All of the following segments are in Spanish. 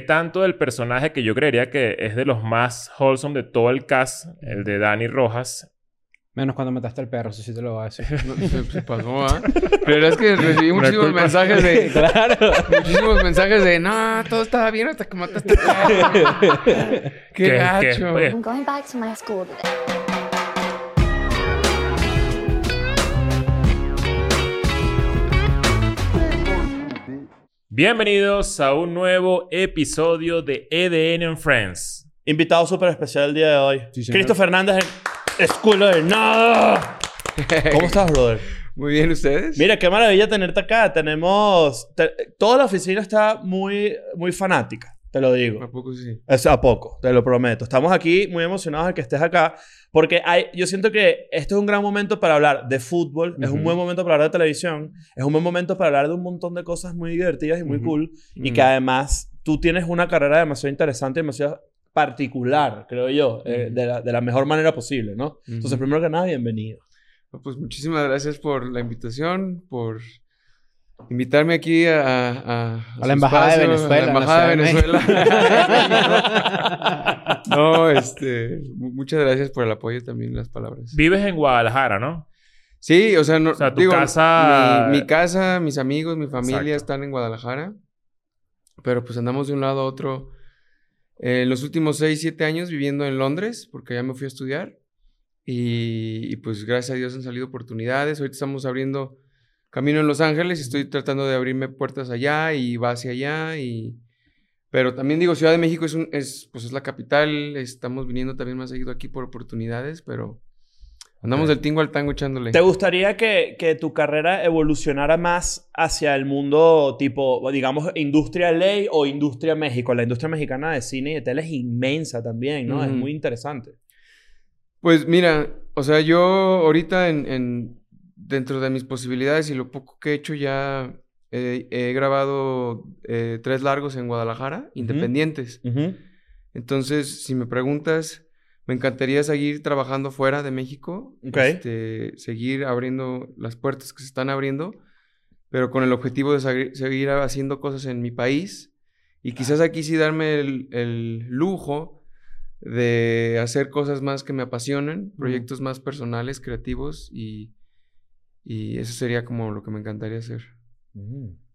¿qué tanto del personaje que yo creería que es de los más wholesome de todo el cast, el de Dani Rojas, Menos cuando mataste al perro, eso sí te lo voy a decir. No, se, se pasó, ¿ah? Pero es que recibí muchísimos culpa. mensajes de... claro. Muchísimos mensajes de... No, todo estaba bien hasta que mataste al perro". ¡Qué ¿Qué- gacho! qué- oye, I'm going back to my school today. Bienvenidos a un nuevo episodio de EDN and Friends. Invitado súper especial el día de hoy. Sí, señor. Cristo Fernández, el Escuela de Nada. ¿Cómo estás, brother? Muy bien, ¿ustedes? Mira, qué maravilla tenerte acá. Tenemos... te- toda la oficina está muy, muy fanática, te lo digo. ¿A poco sí? Es a poco, te lo prometo. Estamos aquí muy emocionados de que estés acá. Porque hay, yo siento que este es un gran momento para hablar de fútbol. Es un buen momento para hablar de televisión. Es un buen momento para hablar de un montón de cosas muy divertidas y muy Ujú. cool. Y Mm. que además tú tienes una carrera demasiado interesante, demasiado particular, creo yo. eh, de, la, de la mejor manera posible, ¿no? Entonces, primero que nada, bienvenido. Pues muchísimas gracias por la invitación, por invitarme aquí a... A, a A la embajada de Venezuela, A la embajada de Venezuela. no, este... mu- Muchas gracias por el apoyo también, las palabras. Vives en Guadalajara, ¿no? Sí, o sea, no, O sea, tu digo, casa- Mi, mi casa, mis amigos, mi familia Exacto. están en Guadalajara. Pero pues andamos de un lado a otro. En los últimos 6, 7 años viviendo en Londres, porque allá me fui a estudiar. Y, y, pues gracias a Dios han salido oportunidades. Ahorita estamos abriendo camino en Los Ángeles y estoy tratando de abrirme puertas allá y va hacia allá. Y... Pero también digo, Ciudad de México es, un, es, pues es la capital. Estamos viniendo también más seguido aquí por oportunidades, pero andamos del tingo al tango echándole. ¿Te gustaría que, que tu carrera evolucionara más hacia el mundo tipo, digamos, industria ley o industria México? La industria mexicana de cine y de tele es inmensa también, ¿no? Es muy interesante. Pues mira, o sea, yo ahorita en, en- dentro de mis posibilidades y lo poco que he hecho ya eh, he grabado eh, tres largos en Guadalajara, independientes. Entonces, si me preguntas, me encantaría seguir trabajando fuera de México, este, seguir abriendo las puertas que se están abriendo, pero con el objetivo de segui- seguir haciendo cosas en mi país y quizás aquí sí darme el, el lujo de hacer cosas más que me apasionen, proyectos más personales, creativos y, y eso sería como lo que me encantaría hacer.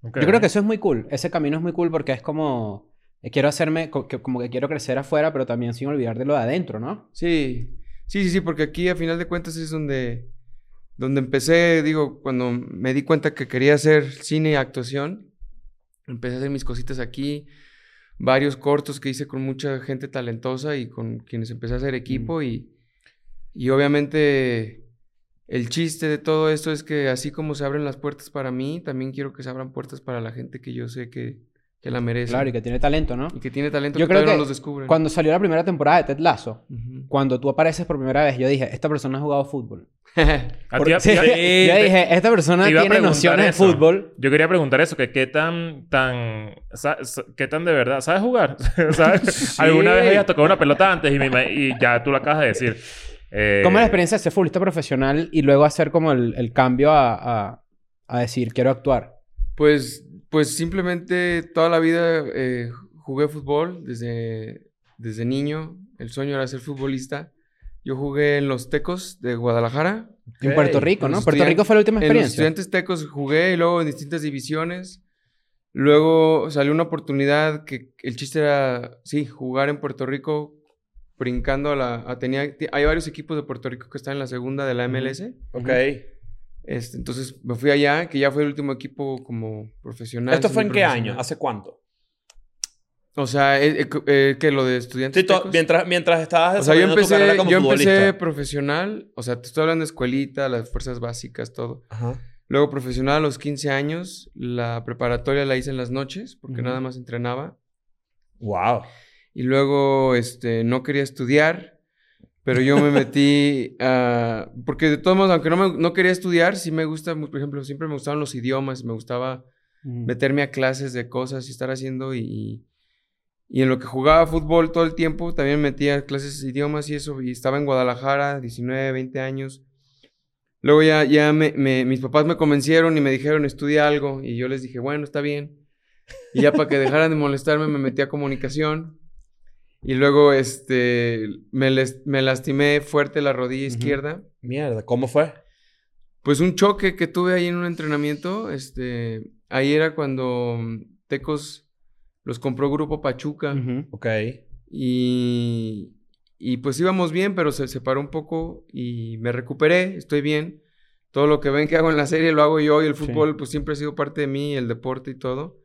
Ok. Yo creo que eso es muy cool. Ese camino es muy cool porque es como... eh, Quiero hacerme... co- que- Como que quiero crecer afuera, pero también sin olvidar de lo de adentro, ¿no? Sí, sí, sí, sí, porque aquí a final de cuentas es donde, donde empecé, digo, cuando me di cuenta que quería hacer cine y actuación, empecé a hacer mis cositas aquí, varios cortos que hice con mucha gente talentosa y con quienes empecé a hacer equipo y, y obviamente el chiste de todo esto es que así como se abren las puertas para mí, también quiero que se abran puertas para la gente que yo sé que, que la merece. Claro, y que tiene talento, ¿no? y que tiene talento Yo que creo todavía que no los descubren. Cuando salió la primera temporada de Ted Lasso, Ujú. cuando tú apareces por primera vez, yo dije, esta persona ha jugado fútbol. Ti- Sí, yo- dije, esta persona tiene nociones eso. de fútbol. Yo quería preguntar eso, que qué tan, tan, qué tan de verdad, ¿sabes jugar? ¿Sabes? Alguna vez habías tocado una pelota antes y, me y ya tú lo acabas de decir. Eh, ¿Cómo es la experiencia de ser futbolista profesional y luego hacer como el, el cambio a, a- a decir, quiero actuar? Pues, pues simplemente toda la vida eh, jugué fútbol desde, desde niño. El sueño era ser futbolista. Yo jugué en los Tecos de Guadalajara. En Ok. Puerto Rico, En ¿no? Puerto Rico fue la última En los experiencia. estudiantes Tecos jugué y luego en distintas divisiones. Luego salió una oportunidad que el chiste era, sí, jugar en Puerto Rico brincando a la... a- tenía, hay varios equipos de Puerto Rico que están en la segunda de la MLS. Ok. Este, entonces me fui allá, que ya fue el último equipo como profesional. ¿Esto fue en qué año? ¿Hace cuánto? O sea, eh, eh, eh, que lo de estudiantes. Sí, tecos. mientras, mientras estabas o sea, yo desarrollando tu empecé, carrera como yo empecé profesional, o sea, te estoy hablando de escuelita, las fuerzas básicas, todo. Ajá. Luego profesional a los 15 años, la preparatoria la hice en las noches, porque nada más entrenaba. Wow. Y luego, este, no quería estudiar, pero yo me metí a... Porque de todos modos, aunque no, me- no quería estudiar, sí me gusta, por ejemplo, siempre me gustaban los idiomas, me gustaba Ujú. meterme a clases de cosas y estar haciendo y, y en lo que jugaba fútbol todo el tiempo también me metía clases de idiomas y eso y estaba en Guadalajara 19, 20 años. Luego ya, ya me, me- mis papás me convencieron y me dijeron estudia algo y yo les dije bueno está bien. Y ya para que dejaran de molestarme me metí a comunicación. Y luego este, me, les- me lastimé fuerte la rodilla izquierda. Mierda, ¿cómo fue? Pues un choque que tuve ahí en un entrenamiento. Este, ahí era cuando mm, Tecos los compró Grupo Pachuca. Ok. Y, y pues íbamos bien, pero se separó un poco y me recuperé, estoy bien. Todo lo que ven que hago en la serie lo hago yo y el Sí. fútbol pues siempre ha sido parte de mí, el deporte y todo.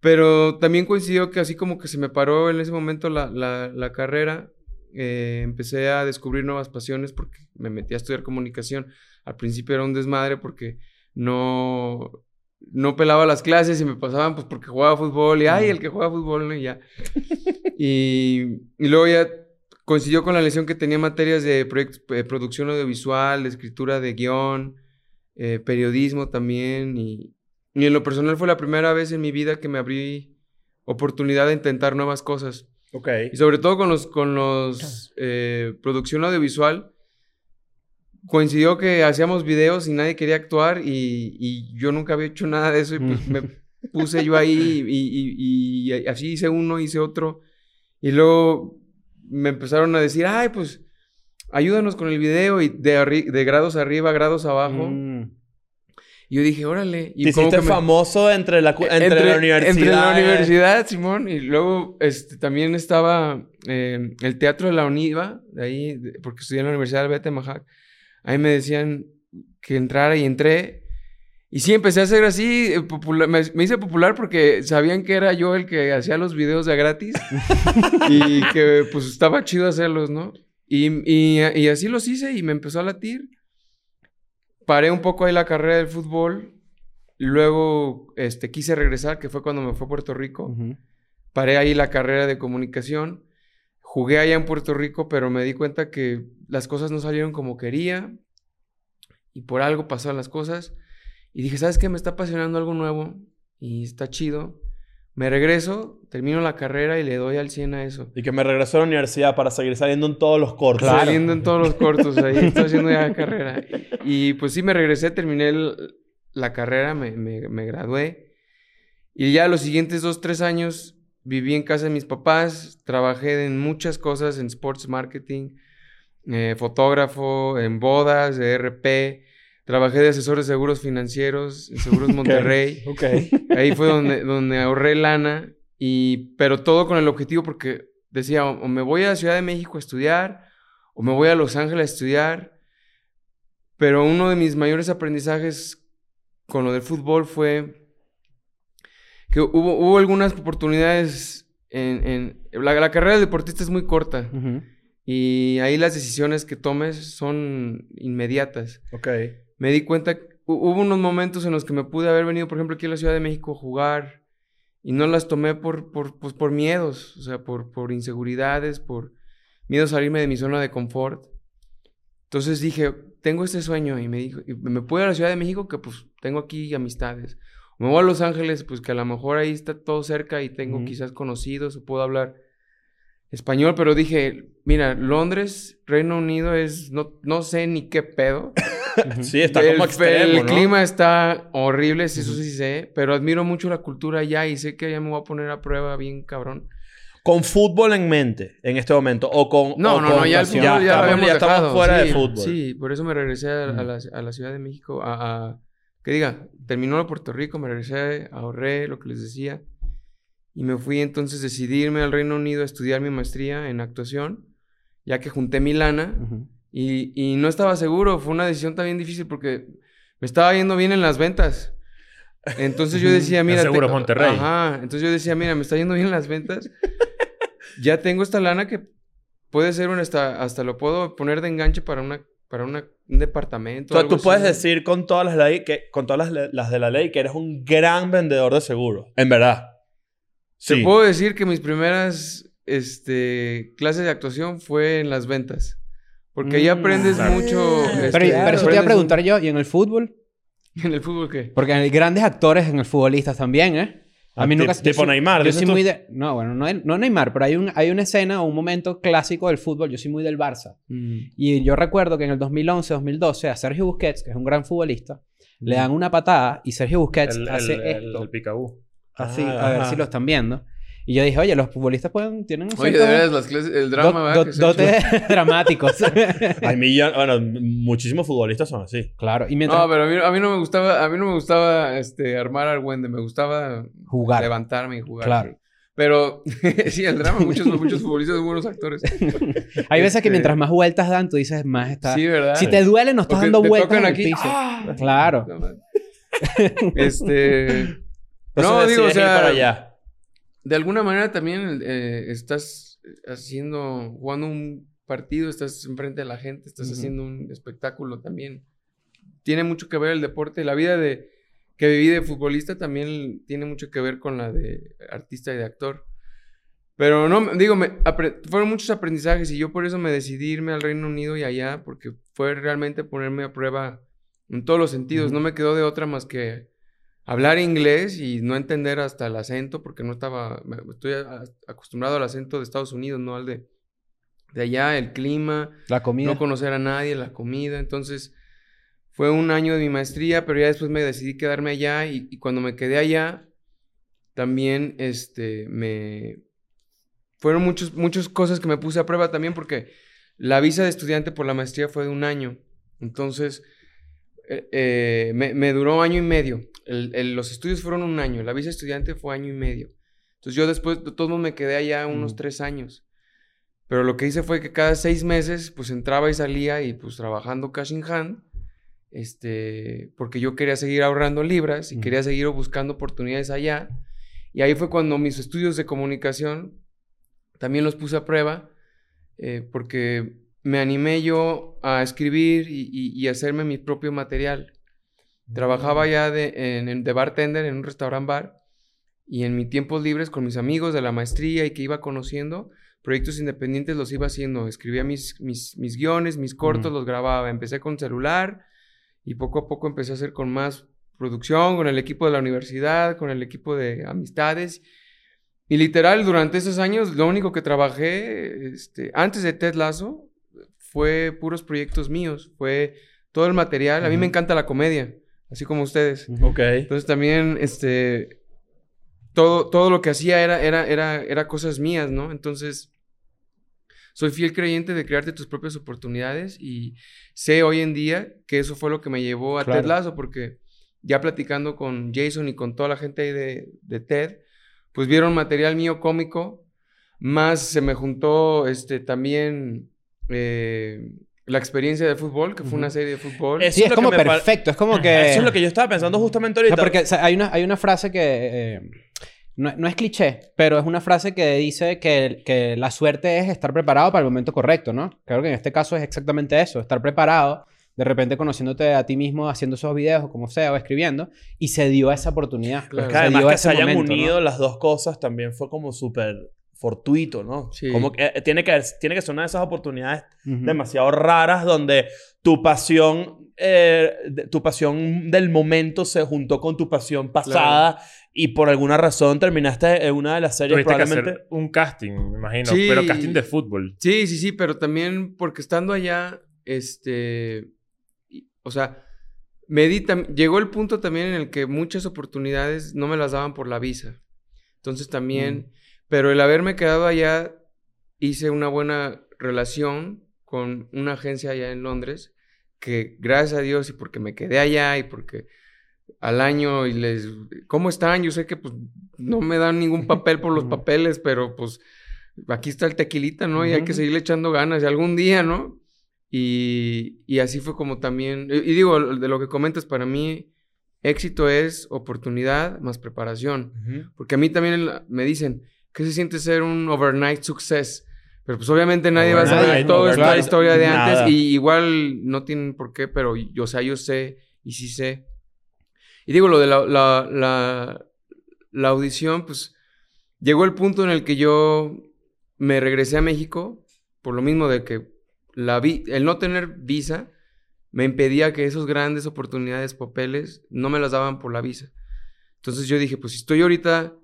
Pero también coincidió que así como que se me paró en ese momento la, la- la carrera, eh, empecé a descubrir nuevas pasiones porque me metí a estudiar comunicación. Al principio era un desmadre porque no, no pelaba las clases y me pasaban pues porque jugaba fútbol y ay, el que juega fútbol, ¿no? Y ya. y, y luego ya coincidió con la lesión que tenía materias de eh, producción audiovisual, de escritura de guion, eh, periodismo también. Y, y en lo personal fue la primera vez en mi vida que me abrí oportunidad de intentar nuevas cosas. Ok. Y sobre todo con los, con los eh, producción audiovisual, coincidió que hacíamos videos y nadie quería actuar y, y yo nunca había hecho nada de eso y pues me puse yo ahí y, y- y así hice uno, hice otro y luego me empezaron a decir, ay, pues ayúdanos con el video y de, arri- de grados arriba, grados abajo. Mm. Y yo dije, órale. Y Te como hiciste que me- famoso entre la, cu- entre, la universidad. entre la eh. universidad, Simón. Y luego este, también estaba eh, el Teatro de la Univa, de ahí, porque estudié en la Universidad de Majac. Ahí me decían que entrara y entré. Y sí, empecé a hacer así, eh, popular- me, me hice popular porque sabían que era yo el que hacía los videos de gratis y que pues estaba chido hacerlos, ¿no? Y, y- y así los hice y me empezó a latir. Paré un poco ahí la carrera del fútbol. Luego este, quise regresar, que fue cuando me fue a Puerto Rico. Paré ahí la carrera de comunicación. Jugué allá en Puerto Rico, pero me di cuenta que las cosas no salieron como quería. Y por algo pasaron las cosas. Y dije, ¿sabes qué? Me está apasionando algo nuevo. Y está chido. Me regreso, termino la carrera y le doy al 100 a eso. Y que me regresó a la universidad para seguir saliendo en todos los cortos. Saliendo en todos los cortos, ahí estoy haciendo ya carrera. Y pues sí, me regresé, terminé el- la carrera, me, me- me gradué. Y ya los siguientes dos, tres años viví en casa de mis papás, trabajé en muchas cosas, en sports marketing, eh, fotógrafo, en bodas, de RP. Trabajé de asesor de seguros financieros en Seguros Monterrey. Ahí fue donde, donde ahorré lana, y, pero todo con el objetivo porque decía, o, o me voy a Ciudad de México a estudiar, o me voy a Los Ángeles a estudiar. Pero uno de mis mayores aprendizajes con lo del fútbol fue que hubo, hubo algunas oportunidades en... en- la, la carrera del deportista es muy corta y ahí las decisiones que tomes son inmediatas Ok. Me di cuenta, hu- hubo unos momentos en los que me pude haber venido, por ejemplo, aquí a la Ciudad de México a jugar y no las tomé por, por, pues, por miedos, o sea, por, por inseguridades, por miedo a salirme de mi zona de confort. Entonces dije, tengo este sueño y me dijo, y me puedo ir a la Ciudad de México que pues tengo aquí amistades. O me voy a Los Ángeles, pues que a lo mejor ahí está todo cerca y tengo quizás conocidos o puedo hablar español, pero dije, mira, Londres, Reino Unido es, no, no sé ni qué pedo. Sí, está el, como extremo, el ¿no? clima está horrible, sí, eso sí sé, pero admiro mucho la cultura allá y sé que allá me voy a poner a prueba bien cabrón. Con fútbol en mente en este momento. O con. No, o no, con no, ya el fútbol ya, lo estamos, ya estamos fuera sí, de fútbol. Sí, por eso me regresé a, a la, a la Ciudad de México a, a- que diga, terminó de Puerto Rico, me regresé, ahorré lo que les decía y me fui entonces a decidirme al Reino Unido a estudiar mi maestría en actuación, ya que junté mi lana. Ujú. Y, y no estaba seguro, fue una decisión también difícil porque me estaba yendo bien en las ventas. Entonces yo decía, mira... Seguros Monterrey. Ajá, entonces yo decía, mira, me está yendo bien en las ventas. ya tengo esta lana que puede ser un hasta, hasta lo puedo poner de enganche para una, para una, un departamento. O sea, algo tú puedes así. decir con todas las leyes que, con todas las, las de la ley que eres un gran vendedor de seguros. En verdad. Te Sí. puedo decir que mis primeras este, clases de actuación fue en las ventas. Porque ahí Mm, aprendes claro. mucho... Pero, este, pero eso te iba a preguntar yo, ¿y en el fútbol? ¿En el fútbol qué? Porque hay grandes actores en el futbolistas también, ¿eh? A Ah, mí ti- nunca... yo tipo soy- Neymar, Yo soy muy de... No, bueno, no, no Neymar, pero hay, un, hay una escena o un momento clásico del fútbol. Yo soy muy del Barça. Mm. Y yo recuerdo que en el 2011-2012 a Sergio Busquets, que es un gran futbolista, le dan una patada y Sergio Busquets El, hace el, el, esto. el picabú. así, Ah, a ver ajá. si lo están viendo. Y yo dije, oye, los futbolistas pueden, tienen un Oye, de veras, las clases, el drama, do- do- dotes dramáticos. Hay. Bueno, muchísimos futbolistas son así. claro, y mientras No, pero a mí, a mí no me gustaba, a mí no me gustaba este, armar argüende, me gustaba jugar. levantarme y jugar. Claro. Pero sí, el drama, muchos, muchos futbolistas son buenos actores. Hay veces que Este- mientras más vueltas dan, tú dices, más está... Sí, ¿verdad? si te duele, no estás Porque dando te vueltas tocan en el aquí. piso. ¡ah! Claro. No, este. Entonces no, digo, o sea. para allá. De alguna manera también eh, estás haciendo, jugando un partido, estás enfrente de la gente, estás haciendo un espectáculo también. Tiene mucho que ver el deporte. La vida de que viví de futbolista también tiene mucho que ver con la de artista y de actor. Pero no, digo, me, fueron muchos aprendizajes y yo por eso me decidí irme al Reino Unido y allá, porque fue realmente ponerme a prueba en todos los sentidos. No me quedó de otra más que hablar inglés y no entender hasta el acento, porque no estaba, estoy a- acostumbrado al acento de Estados Unidos, no al de, de allá, el clima, La comida. no conocer a nadie, la comida. Entonces, fue un año de mi maestría, pero ya después me decidí quedarme allá y, y cuando me quedé allá, también, este, me... Fueron muchos, muchas cosas que me puse a prueba también porque la visa de estudiante por la maestría fue de un año. Entonces, eh, eh, me, me duró año y medio. El- el- los estudios fueron un año, la visa estudiante fue año y medio. Entonces yo después, de todos modos, me quedé allá unos Ujú. tres años. Pero lo que hice fue que cada seis meses, pues entraba y salía y pues trabajando cash in hand, este, porque yo quería seguir ahorrando libras y Ujú. quería seguir buscando oportunidades allá. Y ahí fue cuando mis estudios de comunicación también los puse a prueba, eh, porque me animé yo a escribir y, y- y hacerme mi propio material. Trabajaba ya de, en, de bartender en un restaurant bar y en mis tiempos libres con mis amigos de la maestría y que iba conociendo, proyectos independientes los iba haciendo. Escribía mis, mis, mis guiones, mis cortos, Ujú. los grababa. Empecé con celular y poco a poco empecé a hacer con más producción, con el equipo de la universidad, con el equipo de amistades. Y literal, durante esos años, lo único que trabajé, este, antes de Ted Lasso, fue puros proyectos míos. Fue todo el material. A mí me encanta la comedia, así como ustedes. Ok. Entonces también, este, todo, todo lo que hacía era, era, era, era cosas mías, ¿no? Entonces, soy fiel creyente de crearte tus propias oportunidades y sé hoy en día que eso fue lo que me llevó a Claro. Ted Lasso, porque ya platicando con Jason y con toda la gente ahí de, de TED, pues vieron material mío cómico, más se me juntó, este, también... eh, la experiencia de fútbol, que fue una serie de fútbol. Es- Sí, Eso es que como perfecto. Es como que... Eso es lo que yo estaba pensando justamente O ahorita. sea, porque o sea, hay, una, hay una frase que... eh, no, no es cliché, pero es una frase que dice que, que la suerte es estar preparado para el momento correcto, ¿no? Creo que en este caso es exactamente eso, estar preparado, de repente conociéndote a ti mismo haciendo esos videos o como sea, o escribiendo, y se dio esa oportunidad. Claro. Que Se además dio que ese se hayan momento, ¿no? unido las dos cosas también fue como súper fortuito, ¿no? Sí. Como que eh, tiene que, tiene que ser una de esas oportunidades demasiado raras donde tu pasión, eh, de- tu pasión del momento se juntó con tu pasión pasada y por alguna razón terminaste en una de las series Tuviste que probablemente... hacer un casting, me imagino. Sí. Pero casting de fútbol. Sí, sí, sí, pero también porque estando allá, este, y- o sea, me di llegó el punto también en el que muchas oportunidades no me las daban por la visa. Entonces también, pero el haberme quedado allá, hice una buena relación con una agencia allá en Londres, que gracias a Dios y porque me quedé allá y porque al año y les, ¿cómo están? Yo sé que pues no me dan ningún papel por los papeles, pero pues aquí está el tequilita, ¿no? Y hay que seguirle echando ganas y algún día, ¿no? Y, y así fue como también, y, y digo, de lo que comentas, para mí éxito es oportunidad más preparación. Porque a mí también me dicen, ¿qué se siente ser un overnight success? Pero pues obviamente nadie va a saber Overnight, toda esta overnight, historia de nada. antes y igual no tienen por qué, pero yo, o sea, yo sé y sí sé. Y digo, lo de la, la, la, la audición, pues llegó el punto en el que yo me regresé a México por lo mismo de que la vi el no tener visa me impedía que esas grandes oportunidades, papeles, no me las daban por la visa. Entonces yo dije, pues si estoy ahorita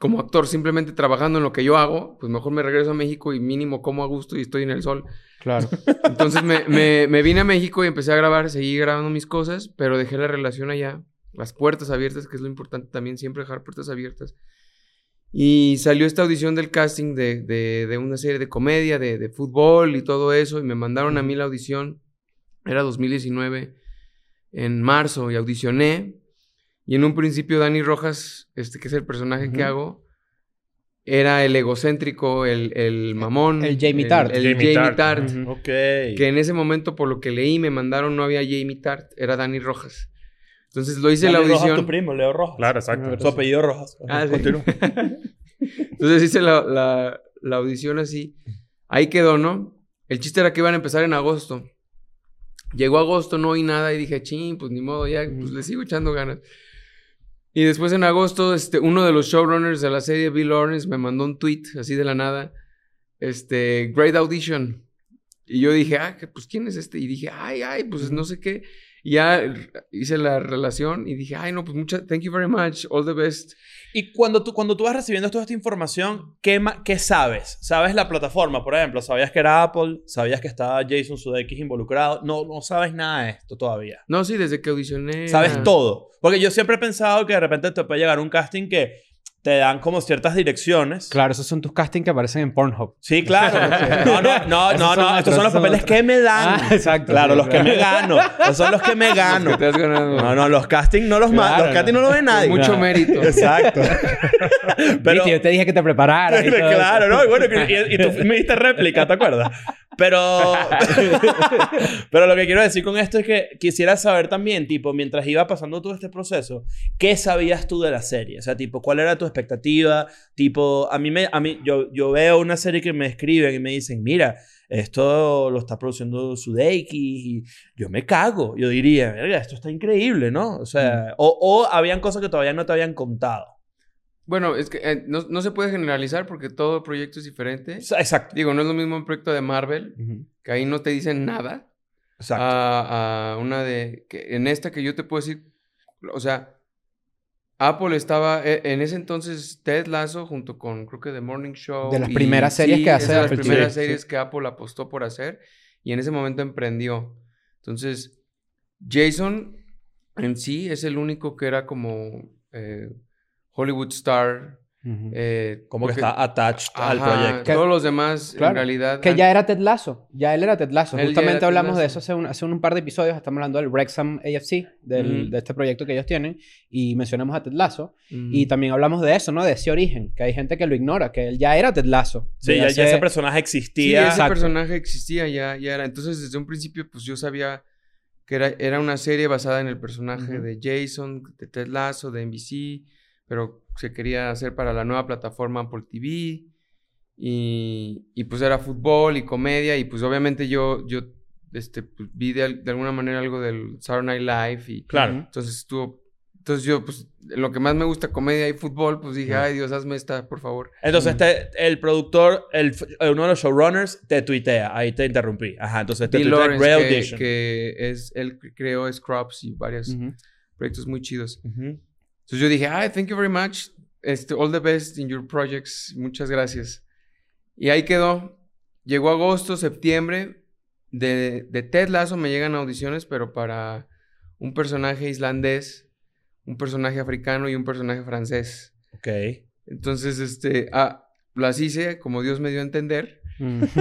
como actor simplemente trabajando en lo que yo hago, pues mejor me regreso a México y mínimo como a gusto y estoy en el sol. Claro. Entonces me, me- me vine a México y empecé a grabar, seguí grabando mis cosas, pero dejé la relación allá las puertas abiertas, que es lo importante también, siempre dejar puertas abiertas. Y salió esta audición del casting de, de- de una serie de comedia, de, de fútbol y todo eso, y me mandaron a mí la audición, era 2019, en marzo, y audicioné, y en un principio Dani Rojas, este que es el personaje que hago, era el egocéntrico, el, el mamón. el Jamie Tart. El, Jamie Jamie Tart. Tart. Ujú. Ok. Que en ese momento, por lo que leí, me mandaron, no había Jamie Tart, era Dani Rojas. Entonces lo hice la Dani Rojas, audición. tu primo, Leo Rojas. Claro, exacto. Su apellido Rojas. Ah, sí. Entonces hice la, la- la audición así. Ahí quedó, ¿no? El chiste era que iban a empezar en agosto. Llegó agosto, no oí nada y dije, ching, pues ni modo, ya, pues le sigo echando ganas. Y después en agosto, este, uno de los showrunners de la serie, Bill Lawrence, me mandó un tweet así de la nada. Este, Great Audition. Y yo dije, ah, pues ¿quién es este? Y dije, ay, ay, pues no sé qué. Y ya hice la relación y dije, ay, no, pues muchas, thank you very much, all the best. Y cuando tú, cuando tú vas recibiendo toda esta información, ¿qué, ¿qué sabes? ¿Sabes la plataforma, por ejemplo? ¿Sabías que era Apple? ¿Sabías que estaba Jason Sudeikis involucrado? No, no sabes nada de esto todavía. No, sí, desde que audicioné. Sabes todo. Porque yo siempre he pensado que de repente te puede llegar un casting que te dan como ciertas direcciones. Claro, esos son tus castings que aparecen en Pornhub. Sí, claro. No, no, no, no, no. Estos son los papeles que me dan. Ah, exacto. Claro, sí, los que me gano. Esos son los que me gano. Que te. No, no, los castings no los ma- Claro, Los castings no los ve nadie. Mucho mérito. Exacto. Pero, yo te dije que te prepararas. y todo claro, eso. ¿no? Y bueno, y tú me diste réplica, ¿te acuerdas? Pero, pero lo que quiero decir con esto es que quisiera saber también, tipo, mientras iba pasando todo este proceso, ¿qué sabías tú de la serie? O sea, tipo, ¿cuál era tu expectativa? Tipo, a mí, me, a mí yo, yo veo una serie que me escriben y me dicen, mira, esto lo está produciendo Sudeikis y yo me cago. Yo diría, verga, esto está increíble, ¿no? O sea, o, o habían cosas que todavía no te habían contado. Bueno, es que eh, no, no se puede generalizar porque todo proyecto es diferente. Exacto. Digo, no es lo mismo un proyecto de Marvel, Ujú. que ahí no te dicen nada, Exacto. a, a una de... Que en esta que yo te puedo decir, o sea, Apple estaba... eh, En ese entonces, Ted Lasso junto con, creo que The Morning Show... De las y- primeras series que hace de las Apple primeras TV, sí. series que Apple apostó por hacer. Y en ese momento emprendió. Entonces, Jason en sí es el único que era como eh, Hollywood star. Ujú. eh, Como que está attached al Ajá, proyecto. Todos los demás, Claro. en realidad... Que han- ya era Ted Lasso. Ya él era Ted Lasso. Él ya Justamente hablamos de Lasso. eso hace un, hace un par de episodios. Estamos hablando del Wrexham AFC, del, Ujú. de este proyecto que ellos tienen. Y mencionamos a Ted Lasso. Mm. Y también hablamos de eso, ¿no? De ese origen. Que hay gente que lo ignora. Que él ya era Ted Lasso. Sí, De ya, ya hace- ese personaje Sí, existía. ese Exacto. personaje existía, ya, ya era. Entonces, desde un principio, pues yo sabía que era, era una serie basada en el personaje de Jason, de Ted Lasso, de NBC, pero se quería hacer para la nueva plataforma Apple TV. Y, y, pues era fútbol y comedia. Y pues obviamente yo, yo este, pues, vi de, de alguna manera algo del Saturday Night Live. Y Claro. entonces estuvo. Entonces yo, pues, lo que más me gusta, comedia y fútbol, pues dije, ay Dios, hazme esta, por favor. Entonces, te- el productor, el, uno de los showrunners, te tuitea. Ahí te interrumpí. Ajá, entonces te Bill tuitea Lawrence, que, que es, él creó Scrubs y varios proyectos muy chidos. Ujú. Entonces yo dije, ay, thank you very much. Este, all the best in your projects. Muchas gracias. Y ahí quedó. Llegó agosto, septiembre. De, de Ted Lasso me llegan audiciones, pero para un personaje islandés, un personaje africano y un personaje francés. Ok. Entonces, este, ah, las hice como Dios me dio a entender. Mm.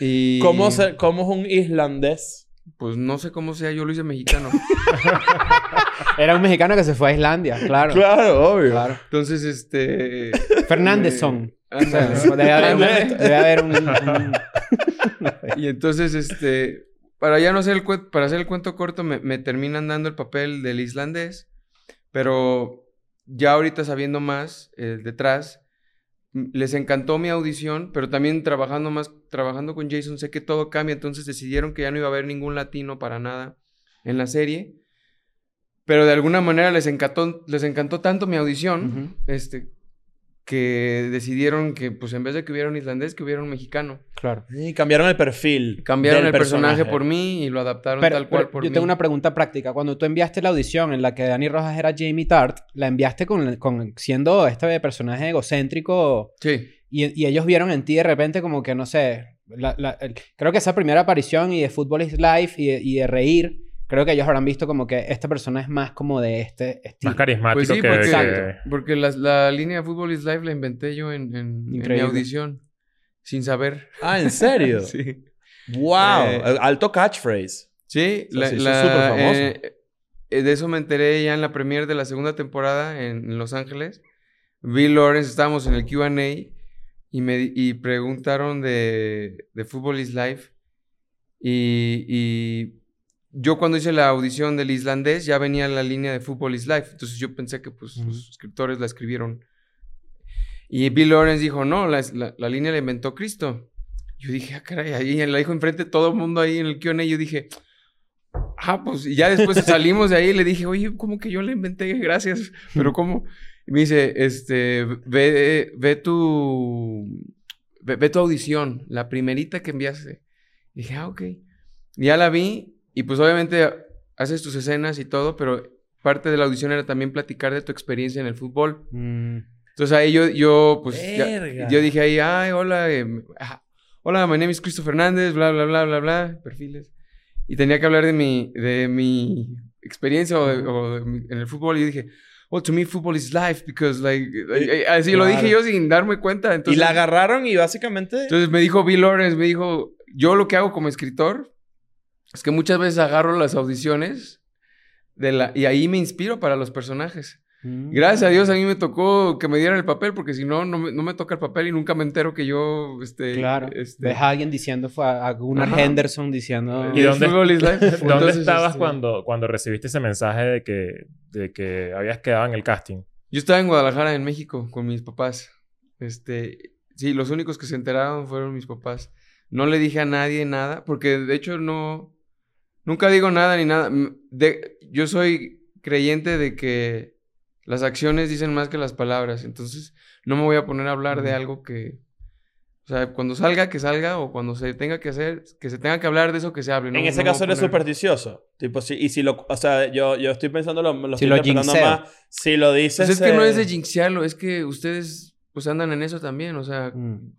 Y ¿Cómo, se- ¿Cómo es un islandés? Pues no sé cómo sea, yo lo hice mexicano. Era un mexicano que se fue a Islandia, claro. Claro, obvio. Claro. Entonces, este. Fernándezson. O sea, ándale. debe haber, un- Ándale. debe haber un- un- Y entonces, este, para ya no hacer el cuento, para hacer el cuento corto, me, me terminan dando el papel del islandés, pero ya ahorita sabiendo más eh, detrás, les encantó mi audición, pero también trabajando más, trabajando con Jason, sé que todo cambia, entonces decidieron que ya no iba a haber ningún latino para nada en la serie, pero de alguna manera les encantó, les encantó tanto mi audición, este, que decidieron que, pues en vez de que hubiera un islandés, que hubiera un mexicano. Claro. Y cambiaron el perfil. Cambiaron del el personaje, por mí y lo adaptaron Pero, tal cual pero por yo mí. tengo una pregunta práctica. Cuando tú enviaste la audición en la que Dani Rojas era Jamie Tart, la enviaste con, con siendo este personaje egocéntrico Sí. y, y ellos vieron en ti de repente como que, no sé, la- la- el- creo que esa primera aparición y de Football is Life y de, y de reír creo que ellos habrán visto como que esta persona es más como de este estilo. Más carismático Pues sí, que... porque, que- Exacto. porque la, la línea de Fútbol is Life la inventé yo en, en- en mi audición. Sin saber. Ah, ¿en serio? Sí. ¡Wow! Eh, Alto catchphrase. Sí, O sea, la- sí, la- es súper famoso. eh, eh, de eso me enteré ya en la premiere de la segunda temporada en, en Los Ángeles. Bill Lawrence, estábamos en el QA y me y preguntaron de, de Football is Life. Y, y yo cuando hice la audición del islandés ya venía la línea de Football is Life. Entonces yo pensé que pues, Ujú. los escritores la escribieron. Y Bill Lawrence dijo, no, la, la- la línea la inventó Cristo. Yo dije, ah, caray, ahí la dijo enfrente de todo el mundo ahí en el Q&A. Yo dije, ah, pues, y ya después salimos de ahí y le dije, oye, ¿cómo que yo la inventé? Gracias. Pero ¿cómo? Y me dice, este, ve, ve tu, ve, ve tu audición, la primerita que enviaste. Y dije, ah, ok. Y ya la vi y pues obviamente haces tus escenas y todo, pero parte de la audición era también platicar de tu experiencia en el fútbol. Mm, Entonces ahí yo, yo pues, ya- yo dije ahí, ay, hola, eh, ajá, hola, my name is Christopher Hernández, bla, bla, bla, bla, bla, perfiles. Y tenía que hablar de mi, de mi experiencia o, de- o de mi- en el fútbol y yo dije, well, to me football is life because like, eh, eh, así lo dije yo sin darme cuenta. Entonces, y la agarraron y básicamente... entonces me dijo Bill Lawrence, me dijo, yo lo que hago como escritor es que muchas veces agarro las audiciones de la, y ahí me inspiro para los personajes. mm. Gracias a Dios a mí me tocó que me dieran el papel, porque si no, no me, no me toca el papel y nunca me entero que yo, este... Claro. Este, Ves a alguien diciendo, fue a Gunnar Ajá. Henderson diciendo... ¿Y dónde-. ¿Dónde estabas este, cuando, cuando recibiste ese mensaje de que, de que habías quedado en el casting? Yo estaba en Guadalajara, en México, con mis papás. Este... Sí, los únicos que se enteraron fueron mis papás. No le dije a nadie nada, porque de hecho no... Nunca digo nada ni nada. De, yo soy creyente de que las acciones dicen más que las palabras. Entonces, no me voy a poner a hablar de algo que... O sea, cuando salga, que salga, o cuando se tenga que hacer, que se tenga que hablar de eso, que se hable. No- en ese no caso eres poner- supersticioso. Tipo, si, y si lo... O sea, yo, yo estoy pensando, lo, lo Si estoy lo interpretando más. Si lo dices... Pues es que no eh, es de jinxearlo, es que ustedes pues andan en eso también, o sea, Mm.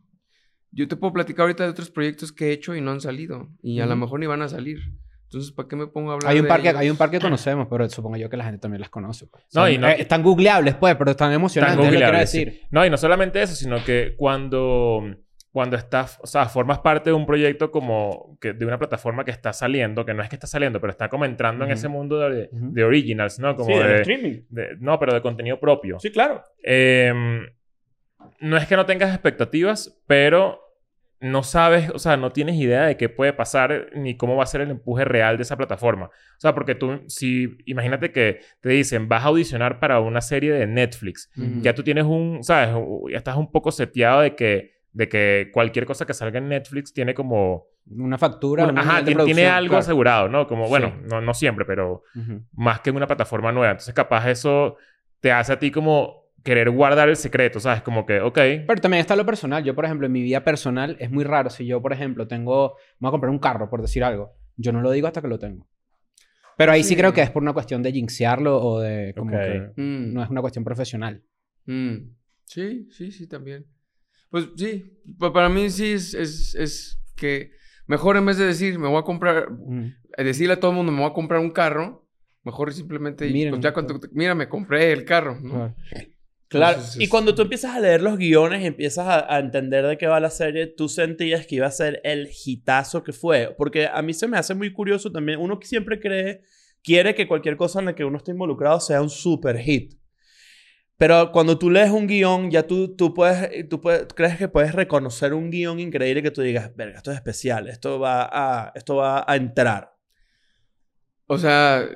yo te puedo platicar ahorita de otros proyectos que he hecho y no han salido y a lo mejor ni van a salir. Entonces, ¿para qué me pongo a hablar Hay un, de par que, ellos? hay un par que conocemos, pero supongo yo que la gente también las conoce. pues. No, Son- y no- eh, están googleables, pues, pero están emocionantes. es lo que quiero googleables, sí. decir. No, y no solamente eso, sino que cuando, cuando estás, o sea, formas parte de un proyecto como que, de una plataforma que está saliendo, que no es que está saliendo, pero está como entrando en Ujú. ese mundo de, de originals, ¿no? Como Sí, del de, streaming. de- no, pero de contenido propio. Sí, claro. Eh, no es que no tengas expectativas, pero no sabes, o sea, no tienes idea de qué puede pasar ni cómo va a ser el empuje real de esa plataforma. O sea, porque tú, si, imagínate que te dicen, vas a audicionar para una serie de Netflix, ya tú tienes un, ¿sabes? Ya estás un poco seteado de que, de que cualquier cosa que salga en Netflix tiene como... Una factura. una- un ajá, tiene, algo claro. asegurado, ¿no? Como, bueno, Sí. no, no siempre, pero más que en una plataforma nueva. Entonces, capaz eso te hace a ti como querer guardar el secreto, ¿sabes? Como que, ok, Pero también está lo personal. Yo, por ejemplo, en mi vida personal es muy raro. Si yo, por ejemplo, tengo... Me voy a comprar un carro, por decir algo. Yo no lo digo hasta que lo tengo. Pero ahí sí, Sí. creo que es por una cuestión de jinxearlo o de... Como Ok. que Mm, no es una cuestión profesional. mm. Sí, sí, sí, también. Pues sí, pa- para mí sí es, es, es que mejor en vez de decir, me voy a comprar, Mm. decirle a todo el mundo, me voy a comprar un carro, mejor simplemente, Miren, pues ya cuando, mira, me compré el carro, ¿no? Claro. Claro. Entonces, y cuando tú empiezas a leer los guiones empiezas a, a entender de qué va la serie, tú sentías que iba a ser el hitazo que fue. Porque a mí se me hace muy curioso también. Uno siempre cree, quiere que cualquier cosa en la que uno esté involucrado sea un super hit. Pero cuando tú lees un guion, ya tú, tú, puedes, tú puedes, crees que puedes reconocer un guion increíble que tú digas, verga, esto es especial, esto va a, esto va a entrar. O sea,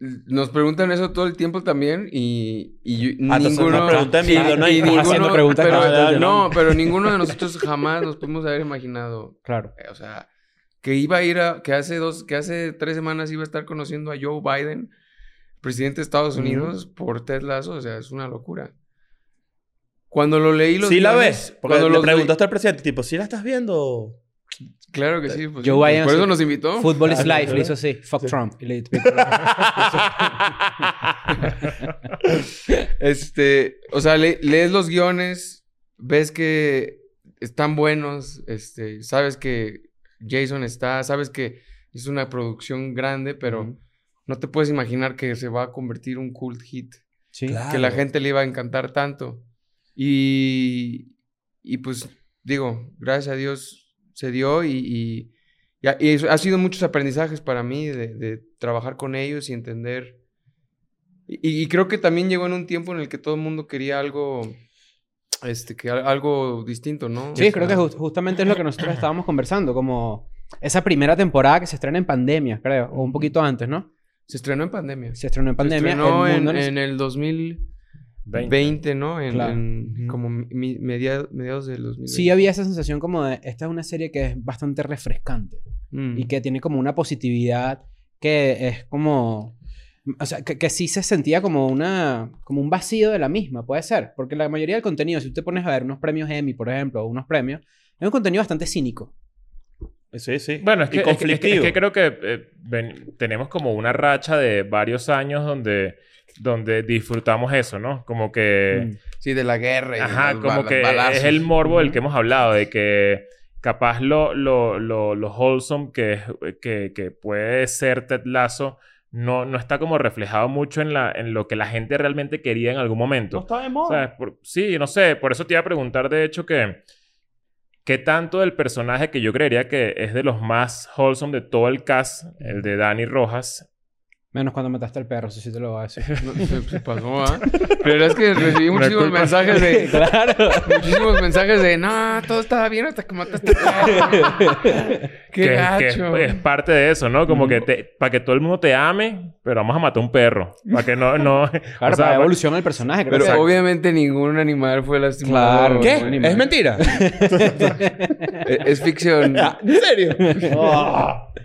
nos preguntan eso todo el tiempo también y, y yo- Ah, ninguno... pregunta ¿no? y ninguno- haciendo preguntas pero- no pero ninguno de nosotros jamás nos pudimos haber imaginado, Claro. eh, o sea, que iba a ir a... Que hace dos... Que hace tres semanas iba a estar conociendo a Joe Biden, presidente de Estados. Unidos, por Ted Lasso. O sea, es una locura. Cuando lo leí los ¿Sí la ves? Porque cuando le leí- preguntaste al presidente, tipo, ¿sí la estás viendo? Claro que sí. Pues, Joe sí, pues, Biden por sí. eso nos invitó. Football is life. claro. Le hizo así. Fuck Trump. Y le- Este, o sea, le- lees los guiones, ves que están buenos, este, sabes que Jason está, sabes que es una producción grande, pero no te puedes imaginar que se va a convertir un cult hit. Sí. Claro. Que la gente le iba a encantar tanto. Y, y pues digo, gracias a Dios se dio y, y, y ha, y eso- ha sido muchos aprendizajes para mí de, de trabajar con ellos y entender. Y, creo que también llegó en un tiempo en el que todo el mundo quería algo, este, que al- algo distinto, ¿no? Sí, O creo que ju- justamente es lo que nosotros estábamos conversando, como esa primera temporada que se estrena en pandemia, creo, o un poquito antes, ¿no? Se estrenó en pandemia. Se estrenó en pandemia. Se estrenó el en, mundo en el 2020, 20. ¿no? En, Claro. en como mi- media- mediados del 2020. Sí había esa sensación como de, esta es una serie que es bastante refrescante Mm. y que tiene como una positividad que es como... O sea, que, que sí se sentía como una... Como un vacío de la misma, puede ser. Porque la mayoría del contenido, si tú te pones a ver unos premios Emmy, por ejemplo, o unos premios, es un contenido bastante cínico. Sí, sí. Bueno, es Y que, es que- es que, conflictivo. es que creo que eh, ven- tenemos como una racha de varios años donde, donde disfrutamos eso, ¿no? Como que... Mm. Sí, de la guerra. y Ajá, los como que balazos. es el morbo del que hemos hablado, de que capaz lo, lo, lo, lo wholesome que, que, que puede ser Ted Lasso no, no está como reflejado mucho en, la, en lo que la gente realmente quería en algún No momento. está de moda. ¿Sabes? Por- sí, no sé, por eso te iba a preguntar de hecho que qué tanto del personaje que yo creería que es de los más wholesome de todo el cast, el de Dani Rojas, Menos cuando mataste al perro, eso sí te lo voy a decir. No, se, se pasó, ¿ah? Pero es que recibí muchísimos mensajes de... claro. muchísimos mensajes de... No, todo estaba bien hasta que mataste a Qué que, que es, gacho. es parte de eso, ¿no? Como que te, para que todo el mundo te ame, pero vamos a matar un perro. Para que no... no Claro, o sea, para evolución el personaje. creo Pero que- obviamente ningún animal fue lastimado. Claro. ¿Qué? ¿Es mentira? Es, es ficción. ¿En serio?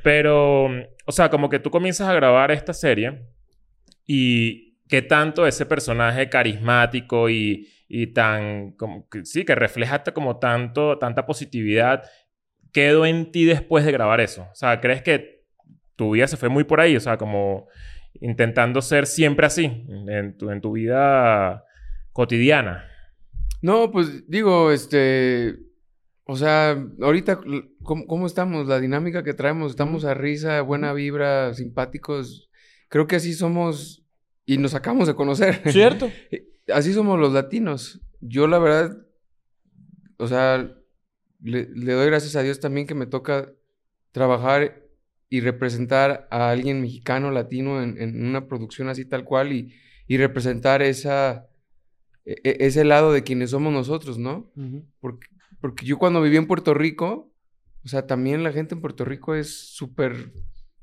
Pero, o sea, como que tú comienzas a grabar esta serie y qué tanto ese personaje carismático y, y tan, que, sí, que refleja como tanto, tanta positividad, quedó en ti después de grabar eso. O sea, ¿crees que tu vida se fue muy por ahí? O sea, como intentando ser siempre así en tu, en tu vida cotidiana. No, pues digo, este... O sea, ahorita, ¿cómo, cómo estamos? La dinámica que traemos, estamos a risa, buena vibra, simpáticos. Creo que así somos y nos acabamos de conocer. ¿Cierto? Así somos los latinos. Yo la verdad, o sea, le, le doy gracias a Dios también que me toca trabajar y representar a alguien mexicano, latino en, en una producción así tal cual y, y representar esa, e- e- ese lado de quienes somos nosotros, ¿no? Porque, porque yo cuando viví en Puerto Rico, o sea, también la gente en Puerto Rico es súper,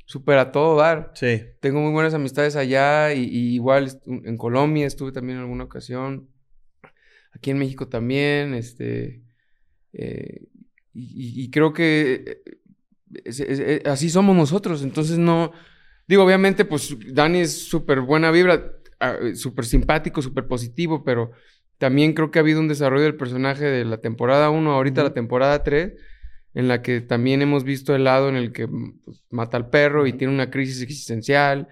súper a todo dar. Sí. Tengo muy buenas amistades allá y, y igual en Colombia estuve también en alguna ocasión. Aquí en México también, este... eh, y, creo que eh, es- es- es- así somos nosotros. Entonces no... Digo, obviamente, pues Dani es súper buena vibra, ah, eh, súper simpático, súper positivo, pero también creo que ha habido un desarrollo del personaje de la temporada 1, ahorita la temporada 3, en la que también hemos visto el lado en el que pues, mata al perro y tiene una crisis existencial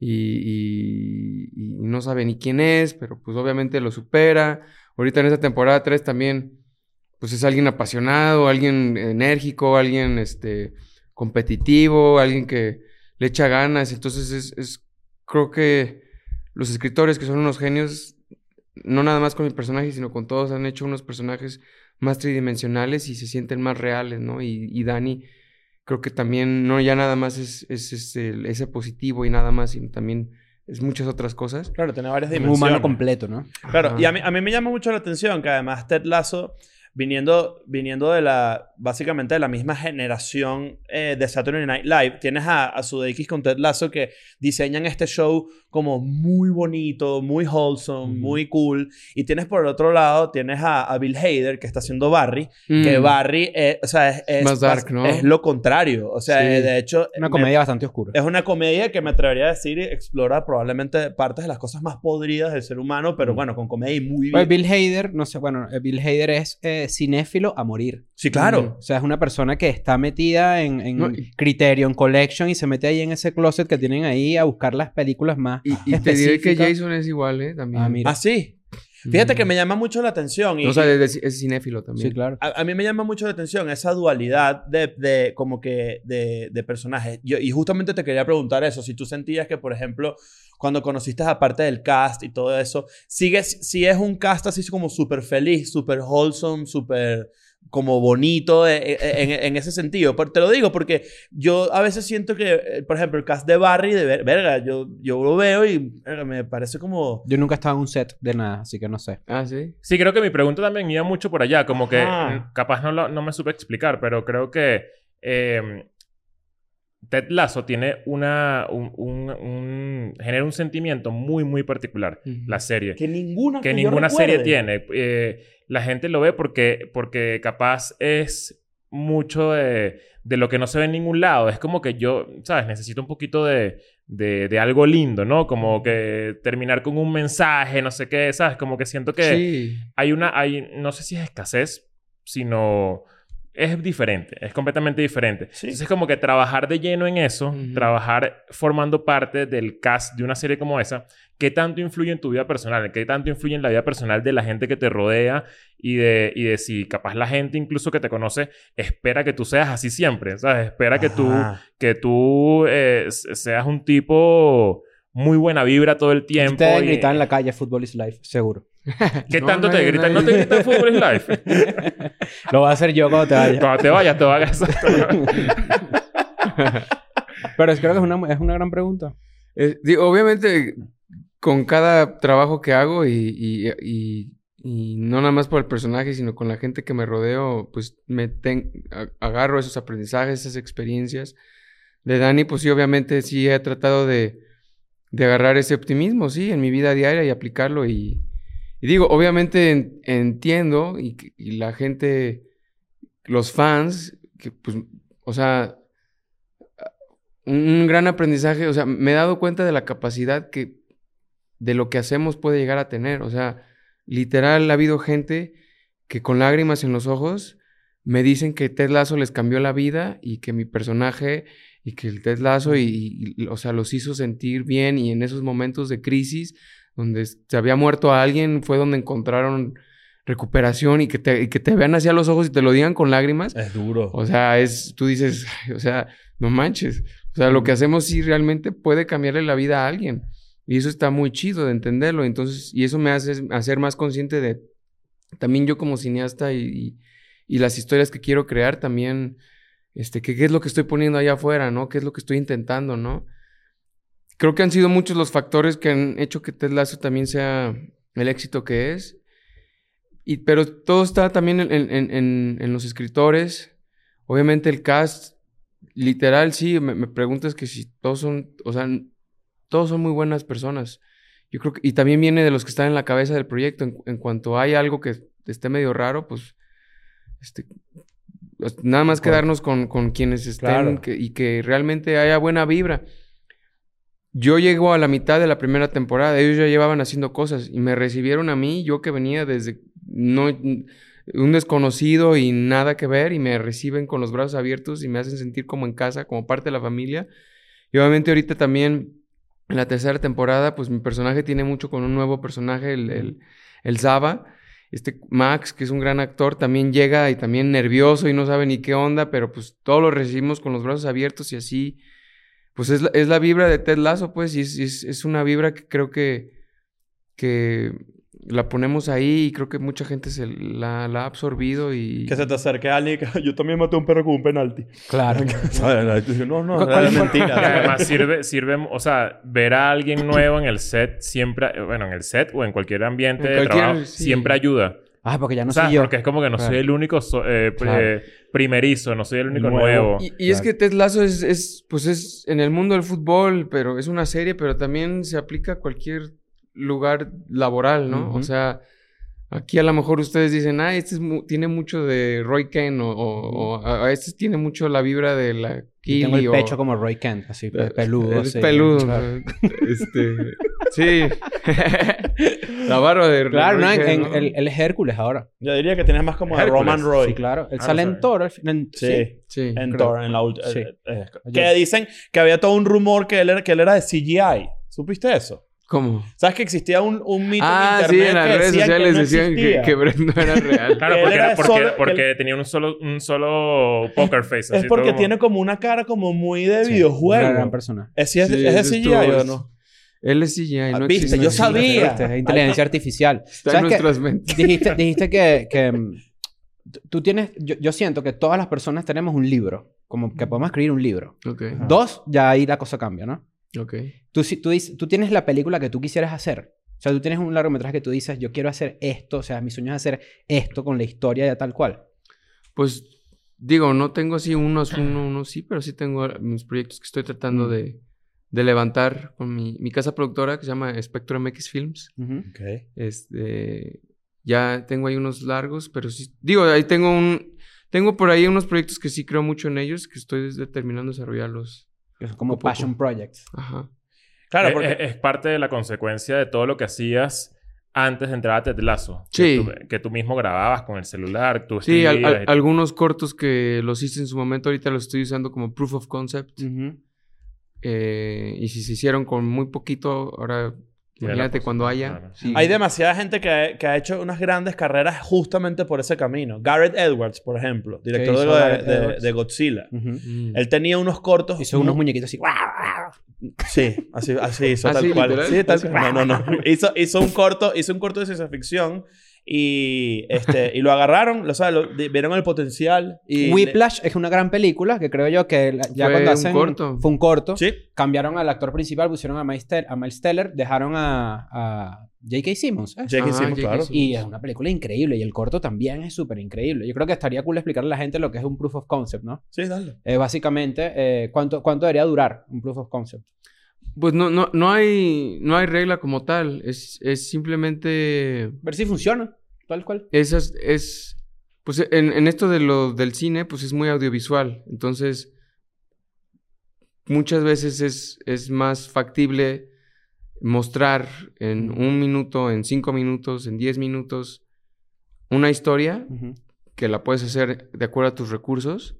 y, y- y no sabe ni quién es, pero pues obviamente lo supera. Ahorita en esta temporada 3 también, pues es alguien apasionado, alguien enérgico, alguien este, competitivo, alguien que le echa ganas. Entonces es, es- creo que los escritores que son unos genios, no nada más con mi personaje, sino con todos, han hecho unos personajes más tridimensionales y se sienten más reales, ¿no? Y, y Dani creo que también no ya nada más es, es, ese, ese positivo y nada más, sino también es muchas otras cosas. Claro, tiene varias Un dimensiones. humano completo, ¿no? Claro, Ajá. y a mí, a mí me llama mucho la atención que además Ted Lasso, viniendo, viniendo de la, básicamente de la misma generación eh, de Saturday Night Live, tienes a, a Sudeikis con Ted Lasso que diseñan este show como muy bonito, muy wholesome, Ujú. muy cool. Y tienes por el otro lado, tienes a, a Bill Hader que está haciendo Barry, que Mm. Barry, eh, o sea, es, es, Más dark, ¿no? es lo contrario. O sea, Sí. eh, de hecho... Una me- comedia bastante oscura. es una comedia que me atrevería a decir explora probablemente partes de las cosas más podridas del ser humano, pero Mm. bueno, con comedia y muy Pues bien. Bill Hader, no sé, bueno, eh, Bill Hader es eh, cinéfilo a morir. Sí, claro. O sea, es una persona que está metida en, en No, y- Criterion Collection y se mete ahí en ese closet que tienen ahí a buscar las películas más Y, y te diré que. Jason es igual, ¿eh? También. Ah, mira. Ah, sí. Fíjate que me llama mucho la atención. Y, O sea, es, es cinéfilo también. Sí, claro. a, a mí me llama mucho la atención esa dualidad de, de como que de, de personajes. Yo, y justamente te quería preguntar eso. Si tú sentías que, por ejemplo, cuando conociste aparte del cast y todo eso, sigues, si es un cast así como súper feliz, súper wholesome, súper como bonito eh, eh, en, en ese sentido. Pero te lo digo porque yo a veces siento que, eh, por ejemplo, el cast de Barry, de ver- verga, yo, yo lo veo y verga, me parece como... Yo nunca estaba en un set de nada, así que no sé. Ah, sí. Sí, creo que mi pregunta también iba mucho por allá. Como que Ajá. capaz no, lo- no me supe explicar, pero creo que eh, Ted Lasso tiene una... Un, un- un- genera un sentimiento muy, muy particular. La serie. Que ninguna... que que yo ninguna serie tiene. Eh, la gente lo ve porque, porque capaz es mucho de, de lo que no se ve en ningún lado. Es como que yo, ¿sabes? Necesito un poquito de, de, de algo lindo, ¿no? Como que terminar con un mensaje, no sé qué, ¿sabes? Como que siento que Sí. hay una, hay, no sé si es escasez, sino es diferente, es completamente diferente. Sí. Entonces, como que trabajar de lleno en eso, trabajar formando parte del cast de una serie como esa, ¿qué tanto influye en tu vida personal? ¿Qué tanto influye en la vida personal de la gente que te rodea? Y de, y de si capaz la gente incluso que te conoce espera que tú seas así siempre, ¿sabes? Espera que tú, que tú eh, se- seas un tipo muy buena vibra todo el tiempo. Te y- gritar en la calle Football is Life, seguro. ¿Qué No, tanto te nadie- gritan? ¿No te gritan Fútbol Life? Lo voy a hacer yo cuando te vayas. Cuando te vayas, te vas a exacto. Pero es- creo que es una, es una gran pregunta. Eh, digo, obviamente, con cada trabajo que hago y, y- y- y no nada más por el personaje, sino con la gente que me rodeo, pues me ten- agarro esos aprendizajes, esas experiencias. De Dani, pues sí, obviamente sí he tratado de, de agarrar ese optimismo, sí, en mi vida diaria y aplicarlo. Y, y digo, obviamente en- entiendo y, la gente, los fans, que pues, o sea, un, un gran aprendizaje, o sea, me he dado cuenta de la capacidad que de lo que hacemos puede llegar a tener, o sea, literal ha habido gente que con lágrimas en los ojos me dicen que Ted Lasso les cambió la vida y que mi personaje y que el Ted Lasso y, y- o sea, los hizo sentir bien y en esos momentos de crisis donde se había muerto a alguien fue donde encontraron recuperación y que te, y que te vean hacia los ojos y te lo digan con lágrimas. Es duro. O sea, es, tú dices, "Ay, o sea, no manches. O sea, lo que hacemos sí realmente puede cambiarle la vida a alguien. Y eso está muy chido de entenderlo. Entonces, y eso me hace hacer más consciente de también yo como cineasta y, y- y las historias que quiero crear también, este, que qué es lo que estoy poniendo allá afuera, ¿no? ¿Qué es lo que estoy intentando, ¿no? Creo que han sido muchos los factores que han hecho que Ted Lasso también sea el éxito que es. Y, pero todo está también en, en- en- en los escritores. Obviamente el cast, literal, sí, me, me preguntas que si todos son, o sea, todos son muy buenas personas. Yo creo que, y también viene de los que están en la cabeza del proyecto. En, cuanto hay algo que esté medio raro, pues, este, pues, nada más quedarnos con, con quienes estén Claro. que- y que realmente haya buena vibra. Yo llego a la mitad de la primera temporada, ellos ya llevaban haciendo cosas y me recibieron a mí, yo que venía desde no un desconocido y nada que ver y me reciben con los brazos abiertos y me hacen sentir como en casa, como parte de la familia. Y obviamente ahorita también en la tercera temporada, pues mi personaje tiene mucho con un nuevo personaje, el, el, el Zaba. Este Max, que es un gran actor, también llega y también nervioso y no sabe ni qué onda, pero pues todos lo recibimos con los brazos abiertos y así. Pues es la, es la vibra de Ted Lasso, pues, y es, es, es una vibra que creo que, que la ponemos ahí y creo que mucha gente se la, la ha absorbido y... Que se te acerque alguien y que yo también maté a un perro con un penalti. Claro. no, no, ¿Cuál- es mentira. además sirve, sirve, o sea, ver a alguien nuevo en el set siempre, bueno, en el set o en cualquier ambiente En de cualquier- trabajo, sí. siempre ayuda. Ah, porque ya no o sea, soy yo. porque es como que no Claro. soy el único so- eh, Claro. eh, primerizo, no soy el único Nuevo. nuevo. Y, y es que Ted Lasso es, es, pues es en el mundo del fútbol, pero es una serie, pero también se aplica a cualquier lugar laboral, ¿no? O sea, aquí a lo mejor ustedes dicen, ah, este es mu- tiene mucho de Roy Ken o, o- o a, a este tiene mucho la vibra de la Y tengo el pecho como Roy Kent, así, pe- peludo. Es así. peludo. Claro, este, sí. la barba de Claro, Roy no, en- Kent, en- ¿no? él, él es Hércules ahora. Yo diría que tienes más como de. Roman Roy. Sí, claro. Él Ah, sale no en. Thor. al fin- en- Sí. Sí. En creo. Thor, en la última. Sí. que dicen que había todo un rumor que él era, que él era de CGI. ¿Supiste eso? ¿Cómo? ¿Sabes que existía un, un mito Ah, en sí, internet en las que redes decía que sociales no decían que, existía? que Brett no era real. Claro, porque, era porque, solo- porque él- tenía un solo, un solo poker face. Es así porque todo como- tiene como una cara como muy de Sí, videojuego. Una gran persona. ¿Es, es, Sí, es de CGI o no? Él es CGI, no Viste, yo Sí, sabía. Es inteligencia artificial. Está en nuestras mentes. Dijiste, dijiste que, que, mm, tú tienes... Yo, yo siento que todas las personas tenemos un libro. Como que podemos escribir un libro. Ok, Dos, ya ahí la cosa cambia, ¿no? Ok. Tú, si- tú, dices- tú tienes la película que tú quisieras hacer. O sea, tú tienes un largometraje que tú dices, yo quiero hacer esto. O sea, mi sueño es hacer esto con la historia ya tal cual. Pues digo, no tengo así unos, uno, uno sí, pero sí tengo mis proyectos que estoy tratando Mm. de, de levantar con mi, mi casa productora que se llama Spectrum X Films. Ujú. Este, ya tengo ahí unos largos, pero sí, digo, ahí tengo un, tengo por ahí unos proyectos que sí creo mucho en ellos, que estoy desde terminando de desarrollarlos. Que son como passion poco. projects. Ajá. Claro, Es- porque... es, es parte de la consecuencia de todo lo que hacías antes de entrar a Ted Lasso. Sí. Que tú, que tú mismo grababas con el celular, tú Sí, al- escribías al- y- algunos cortos que los hice en su momento, ahorita los estoy usando como proof of concept. Eh, y si se hicieron con muy poquito, ahora imagínate cuando haya. sí. Hay demasiada gente que ha, que ha hecho unas grandes carreras justamente por ese camino. Garrett Edwards, por ejemplo, director de, de- Godzilla. Ujú. Mm. Él tenía unos cortos. Hizo unos muñequitos así. Sí, así, así hizo ¿Ah, tal sí, cual. literal? Sí, tal Así. cual. No, no, no. Hizo, hizo un corto, hizo un corto de ciencia ficción y este y lo agarraron, o sea, lo- di- vieron el potencial y Whiplash es una gran película que creo yo que la- ya Fue cuando un hacen... corto. Fue un corto. Sí. Cambiaron al actor principal, pusieron a Miles, Tel- a Miles Teller, dejaron a, a J.K. Simmons. ¿eh? Ah, J.K. claro. Simmons. Y es una película increíble. Y el corto también es súper increíble. Yo creo que estaría cool explicarle a la gente lo que es un proof of concept, ¿no? Sí, dale. Es básicamente, eh, ¿cuánto, ¿cuánto debería durar un proof of concept? Pues no, no, no hay, no hay regla como tal. Es, es simplemente. Ver si funciona, tal cual. Esas, es. Pues en, en esto de lo del cine, pues es muy audiovisual. Entonces. Muchas veces es, es más factible mostrar en un minuto, en cinco minutos, en diez minutos, una historia que la puedes hacer de acuerdo a tus recursos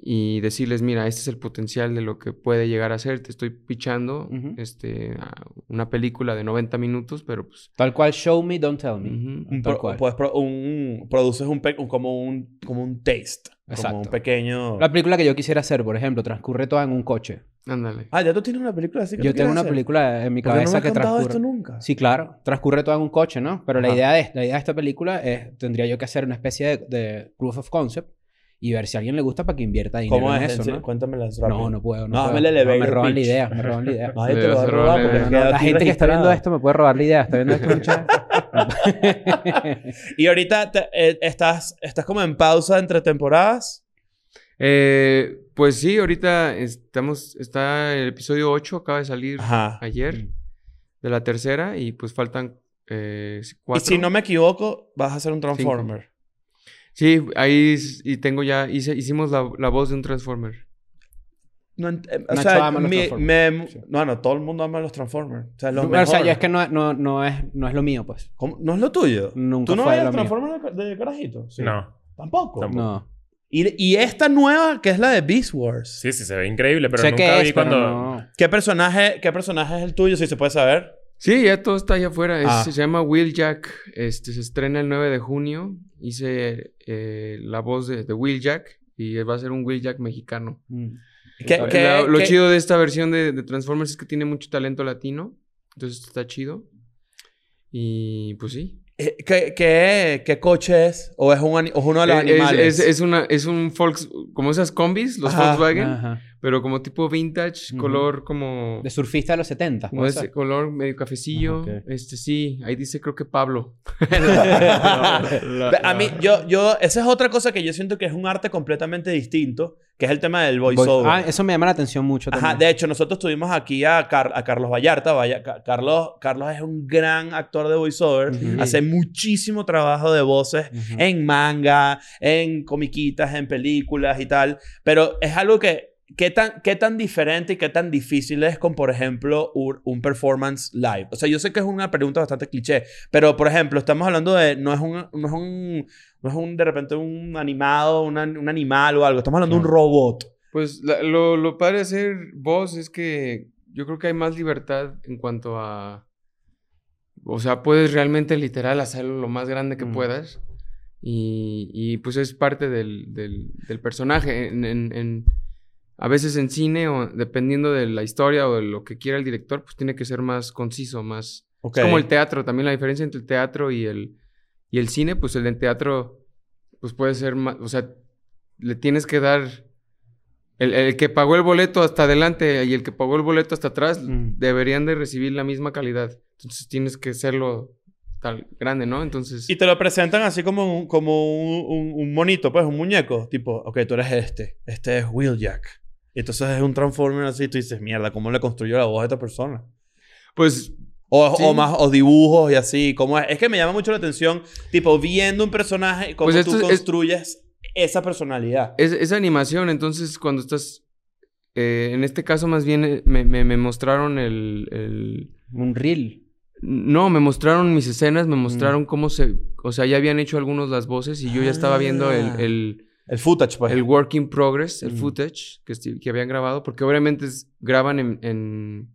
y decirles, mira, este es el potencial de lo que puede llegar a ser. Te estoy pichando Ujú. este, a una película de 90 minutos, pero pues... Tal cual, show me, don't tell me. ujú. Un Tal pro- cual. pues, pro- un- produces un, un- como un como un taste, como Exacto. un pequeño La película que yo quisiera hacer, por ejemplo, transcurre toda en un coche. Ándale. Ah, ya tú tienes una película así que Yo tengo una hacer? película en mi ¿Por qué no me cabeza has que contado transcurre. esto nunca? Sí, claro. Transcurre todo en un coche, ¿no? Pero la idea, de, la idea de esta película es, tendría yo que hacer una especie de, de proof of concept y ver si a alguien le gusta para que invierta dinero ¿Cómo en es? eso, ¿no? Cuéntamelas No, rápido. no puedo. No, No, puedo. No, me roban la idea, me roban la idea. Nadie te lo va a robar la porque gente que está viendo esto me puede robar la idea. Está viendo esto. Y ahorita te- eh, estás, estás como en pausa entre temporadas. Eh, pues sí, ahorita estamos, está el episodio 8, acaba de salir Ajá. ayer de la tercera y pues faltan eh, Y cuatro. si no me equivoco, vas a hacer un Transformer. Sí, ahí y tengo ya, hice- hicimos la, la voz de un Transformer. No, eh, o Nacho sea, ama los mi- Transformers. me- Sí. no, no, todo el mundo ama los Transformers. O sea, los o sea, mejores. yo es que no, no, no, es, no es lo mío, pues. ¿Cómo? ¿No es lo tuyo? Nunca ¿Tú no ves lo los. Transformers de, de carajito? Sí. No. Tampoco. Tampoco. No. Y, y esta nueva, que es la de Beast Wars. Sí, sí, se ve increíble, pero sé nunca vi es, cuando... no. ¿Qué personaje, ¿Qué personaje es el tuyo, si se puede saber? Sí, ya todo está allá afuera. Es- Ah. Se llama Will Jack. Este, se estrena el 9 de junio. Hice eh, la voz de, de Will Jack y va a ser un Will Jack mexicano. Mm. ¿Qué, La- qué- la- lo qué- chido de esta versión de, de Transformers es que tiene mucho talento latino. Entonces está chido. Y pues sí. eh, qué- qué- qué coche es? ¿O es, un o es uno de los Eh, Es, animales? es- es una, es un Volks, como esas combis, los Ajá. Volkswagen, Ajá. Pero como tipo vintage, Ujú. color como, De surfista de los 70. como ese color medio cafecillo. Ajá, ok. Este sí, ahí dice creo que Pablo. A mí, yo, yo, esa es otra cosa que yo siento que es un arte completamente distinto, que es el tema del voiceover. Ah, eso me llama la atención mucho Ajá, también. de hecho, nosotros tuvimos aquí a, Car- a Carlos Vallarta. Vaya, Ca- Carlos, Carlos es un gran actor de voiceover. Ujú. Hace muchísimo trabajo de voces en manga, en comiquitas, en películas y tal. Pero es algo que, ¿qué tan, qué tan diferente y qué tan difícil es con, por ejemplo, un, un performance live? O sea, yo sé que es una pregunta bastante cliché, pero, por ejemplo, estamos hablando de, no es un, no es un, no es un, de repente, un animado, una- un animal o algo. Estamos hablando de un robot. Pues la- lo, lo padre de hacer voz es que yo creo que hay más libertad en cuanto a, o sea, puedes realmente literal hacerlo lo más grande que Mm. puedas y, y, pues es parte del, del, del personaje. En, en- en- a veces en cine o dependiendo de la historia o de lo que quiera el director, pues tiene que ser más conciso, más... Es como el teatro, también la diferencia entre el teatro y el, y el cine, pues el del teatro, pues puede ser más, o sea, le tienes que dar, el, el que pagó el boleto hasta adelante y el que pagó el boleto hasta atrás, Mm. deberían de recibir la misma calidad. Entonces tienes que hacerlo tal grande, ¿no? Entonces... Y te lo presentan así como un, como un, un- un monito, pues, un muñeco. Tipo, ok, tú eres este. Este es Wheeljack. Entonces es un Transformer así. Y tú dices, mierda, ¿cómo le construyó la voz a esta persona? Pues O, Sí. o más, o dibujos y así. ¿Cómo es? es que me llama mucho la atención, tipo, viendo un personaje, cómo Pues tú es- es- construyes esa personalidad. es, es animación, entonces cuando estás... eh, en este caso más bien eh, me, me- me mostraron el- el, Un reel. No, me mostraron mis escenas, Mm. me mostraron cómo se... O sea, ya habían hecho algunos las voces y yo ya estaba viendo el, Ah. el, El footage, pues. el work in progress, el Mm. footage que, que habían grabado, porque obviamente es- graban en... en-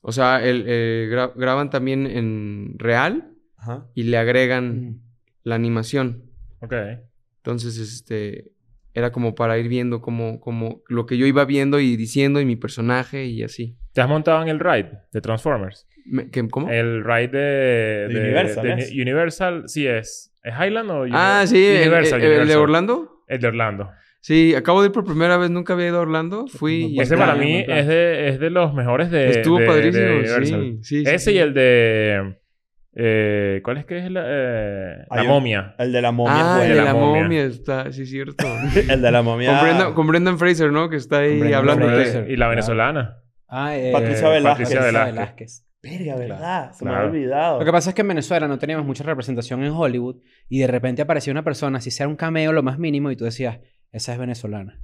o sea, el, eh, gra- graban también en real Ajá. y le agregan la animación. Ok. Entonces, este... Era como para ir viendo como, como lo que yo iba viendo y diciendo y mi personaje y así. ¿Te has montado en el ride de Transformers? Me- ¿qué- ¿Cómo? El ride de... De Universal, de ¿es? Universal, sí es. ¿Es Highland o ah, Universal? sí, el- Universal, el- el de. Orlando. El de Orlando. Sí, acabo de ir por primera vez, nunca había ido a Orlando. Fui y Ese para mí es de, es de los mejores de. Estuvo de- de padrísimo, Universal. sí, sí, sí, Ese sí. y el de. eh, ¿Cuál es que es la, eh, la momia? El de la momia. Ah, es el de la la momia. momia está, sí, es cierto. el de la momia. con, Brendan, con Brendan Fraser, ¿no? Que está ahí hablando Fraser. Y la venezolana. Ah, eh, Patricia Velázquez. Patricia Velázquez. Verga, ¿verdad? Se me Claro. había olvidado. Lo que pasa es que en Venezuela no teníamos mucha representación en Hollywood y de repente aparecía una persona, si sea un cameo lo más mínimo, y tú decías, esa es venezolana.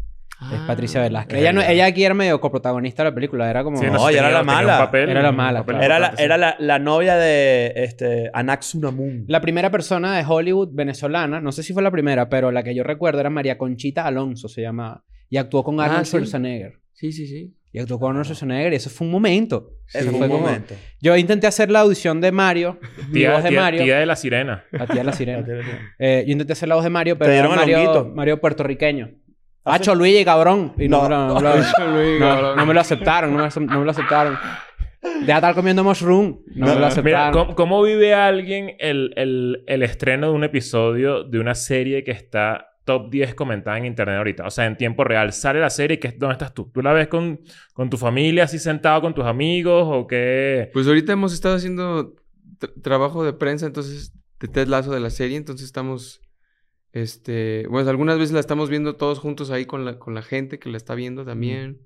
Es Ah. Patricia Velázquez. Ella, no, ella aquí era medio coprotagonista de la película, era como... Sí, No, sé, ella era la mala. papel- Era la mala, claro. Era, la, era la, la novia de este, Anaxunamun. La primera persona de Hollywood venezolana, no sé si fue la primera, pero la que yo recuerdo era María Conchita Alonso, se llama. Y actuó con Ah, Arnold sí. Schwarzenegger. Sí, sí, sí. Y actuó con Arnold Schwarzenegger y eso fue un momento. Sí. fue un como- momento. Yo intenté hacer la audición de Mario, Tía, voz de tía- Mario. tía de la sirena. La tía de la sirena. Eh, yo intenté hacer la voz de Mario, pero ¿Te era dieron el Mario? Mario puertorriqueño. ¿Ah? Hacho Luigi, cabrón. Y no, No. no no- cabrón. no me lo aceptaron, no me, lo- no me lo aceptaron. Deja de estar comiendo mushroom. No, me lo Mira, aceptaron. ¿cómo, cómo vive alguien el, el, el estreno de un episodio de una serie que está top 10 comentada en internet ahorita? O sea, en tiempo real. Sale la serie y ¿qué, ¿dónde estás tú? ¿Tú la ves con, con tu familia así sentado con tus amigos o qué? Pues ahorita hemos estado haciendo tr- trabajo de prensa, entonces, de Ted Lasso de la serie, entonces estamos, este, bueno, algunas veces la estamos viendo todos juntos ahí con la, con la gente que la está viendo también.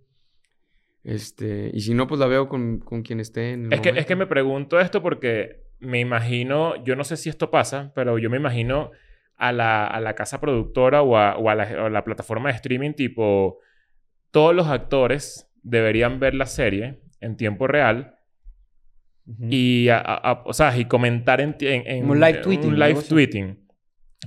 Este, y si no, pues la veo con, con quien esté en el Es que, es que me pregunto esto porque me imagino, yo no sé si esto pasa, pero yo me imagino a la, a la casa productora o a, o a la, o a la plataforma de streaming tipo, todos los actores deberían ver la serie en tiempo real y, a- a- o sea, y comentar en, en, en- un live tweeting, Un live tweeting.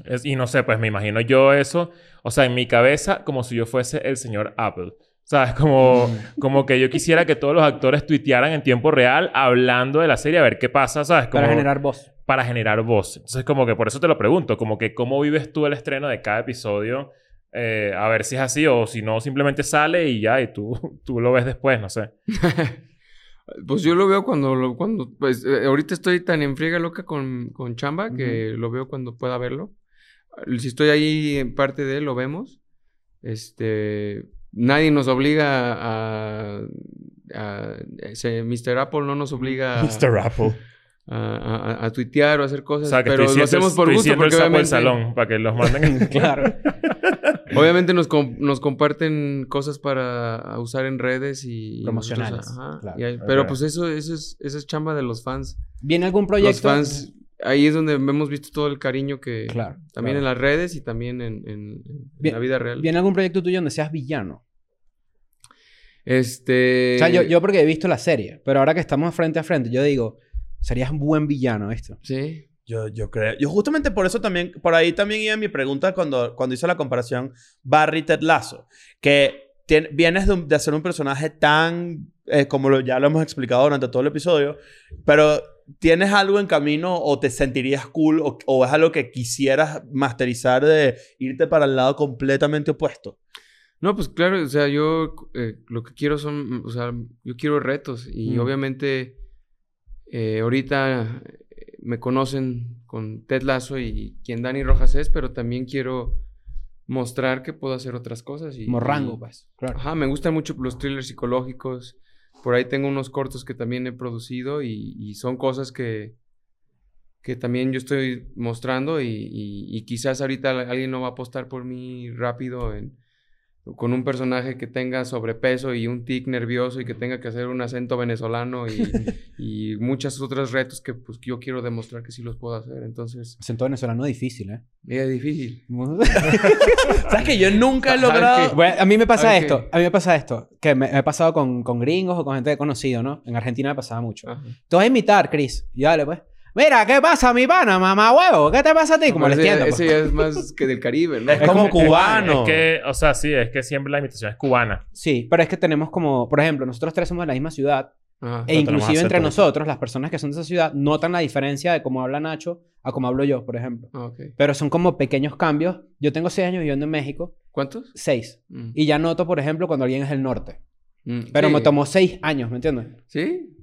Es- y no sé, pues me imagino yo eso, o sea, en mi cabeza como si yo fuese el señor Apple. ¿Sabes? Como, Mm. como que yo quisiera que todos los actores tuitearan en tiempo real hablando de la serie a ver qué pasa, ¿sabes? Como Para generar voz. Para generar voz. Entonces, como que por eso te lo pregunto, como que cómo vives tú el estreno de cada episodio, Eh, a ver si es así o si no, simplemente sale y ya, y tú, tú lo ves después, no sé. Pues yo lo veo cuando, lo- cuando pues eh, ahorita estoy tan en friega loca con, con chamba que lo veo cuando pueda verlo. Si estoy ahí en parte de él, lo vemos. Este, nadie nos obliga a, a- ese Mr. Apple no nos obliga a, Mr. Apple. A, a- a tuitear o hacer O cosas, sea, que pero lo hacemos por gusto el porque del obviamente, salón para que los manden. Claro. obviamente nos, com- nos comparten cosas para usar en redes y Promocionales, nosotros, ajá, claro. y ahí- pero pues eso, eso es, eso es chamba de los fans. ¿Viene algún Los proyecto? fans, ahí es donde hemos visto todo el cariño que... Claro. También claro. en las redes y también en, en- en la vida real. ¿Viene algún proyecto tuyo donde seas villano? Este... O sea, yo, yo porque he visto la serie, pero ahora que estamos frente a frente, yo digo, serías un buen villano esto. Sí. Yo, yo creo. Yo justamente por eso también, por ahí también iba mi pregunta cuando, cuando hice la comparación Barry Ted Lasso. Que tien- vienes de, un- de hacer un personaje tan, eh, como lo- ya lo hemos explicado durante todo el episodio, pero ¿tienes algo en camino o te sentirías cool o, o es algo que quisieras masterizar de irte para el lado completamente opuesto? No, pues claro, o sea, yo eh, lo que quiero son, o sea, yo quiero retos y Mm. obviamente eh, ahorita eh, me conocen con Ted Lasso y quien Dani Rojas es, pero también quiero mostrar que puedo hacer otras cosas. Y, Como rango, y- pues. Claro. Ajá, me gustan mucho los thrillers psicológicos. Por ahí tengo unos cortos que también he producido y, y son cosas que, que también yo estoy mostrando y, y- y quizás ahorita alguien no va a apostar por mí rápido en, con un personaje que tenga sobrepeso y un tic nervioso y que tenga que hacer un acento venezolano y, y muchos otros retos que pues yo quiero demostrar que sí los puedo hacer. Entonces, Acento venezolano difícil, ¿eh? es difícil. ¿Sabes que yo nunca he logrado... que- Bueno, a mí me pasa esto. ok. A mí me pasa esto. Que me, me ha pasado con, con gringos o con gente que he conocido, ¿no? En Argentina me pasaba mucho. Ajá. Te vas a imitar, Chris. Y dale, pues. Mira, ¿qué pasa, mi pana, mamá huevo? ¿Qué te pasa a ti? Como Pero le ese, entiendo. ese pues. ya es más que del Caribe, ¿no? Es como cubano. Es que, o sea, sí, es que siempre la imitación es cubana. Sí, pero es que tenemos como, por ejemplo, nosotros tres somos de la misma ciudad Ajá. e inclusive entre nosotros, las personas que son de esa ciudad, notan la diferencia de cómo habla Nacho a cómo hablo yo, por ejemplo. Ah, ok. Pero son como pequeños cambios. Yo tengo seis años viviendo en México, ¿Cuántos? seis. Mm. Y ya noto, por ejemplo, cuando alguien es del norte. Mm, Pero sí. me tomó seis años, ¿me entiendes? ¿Sí?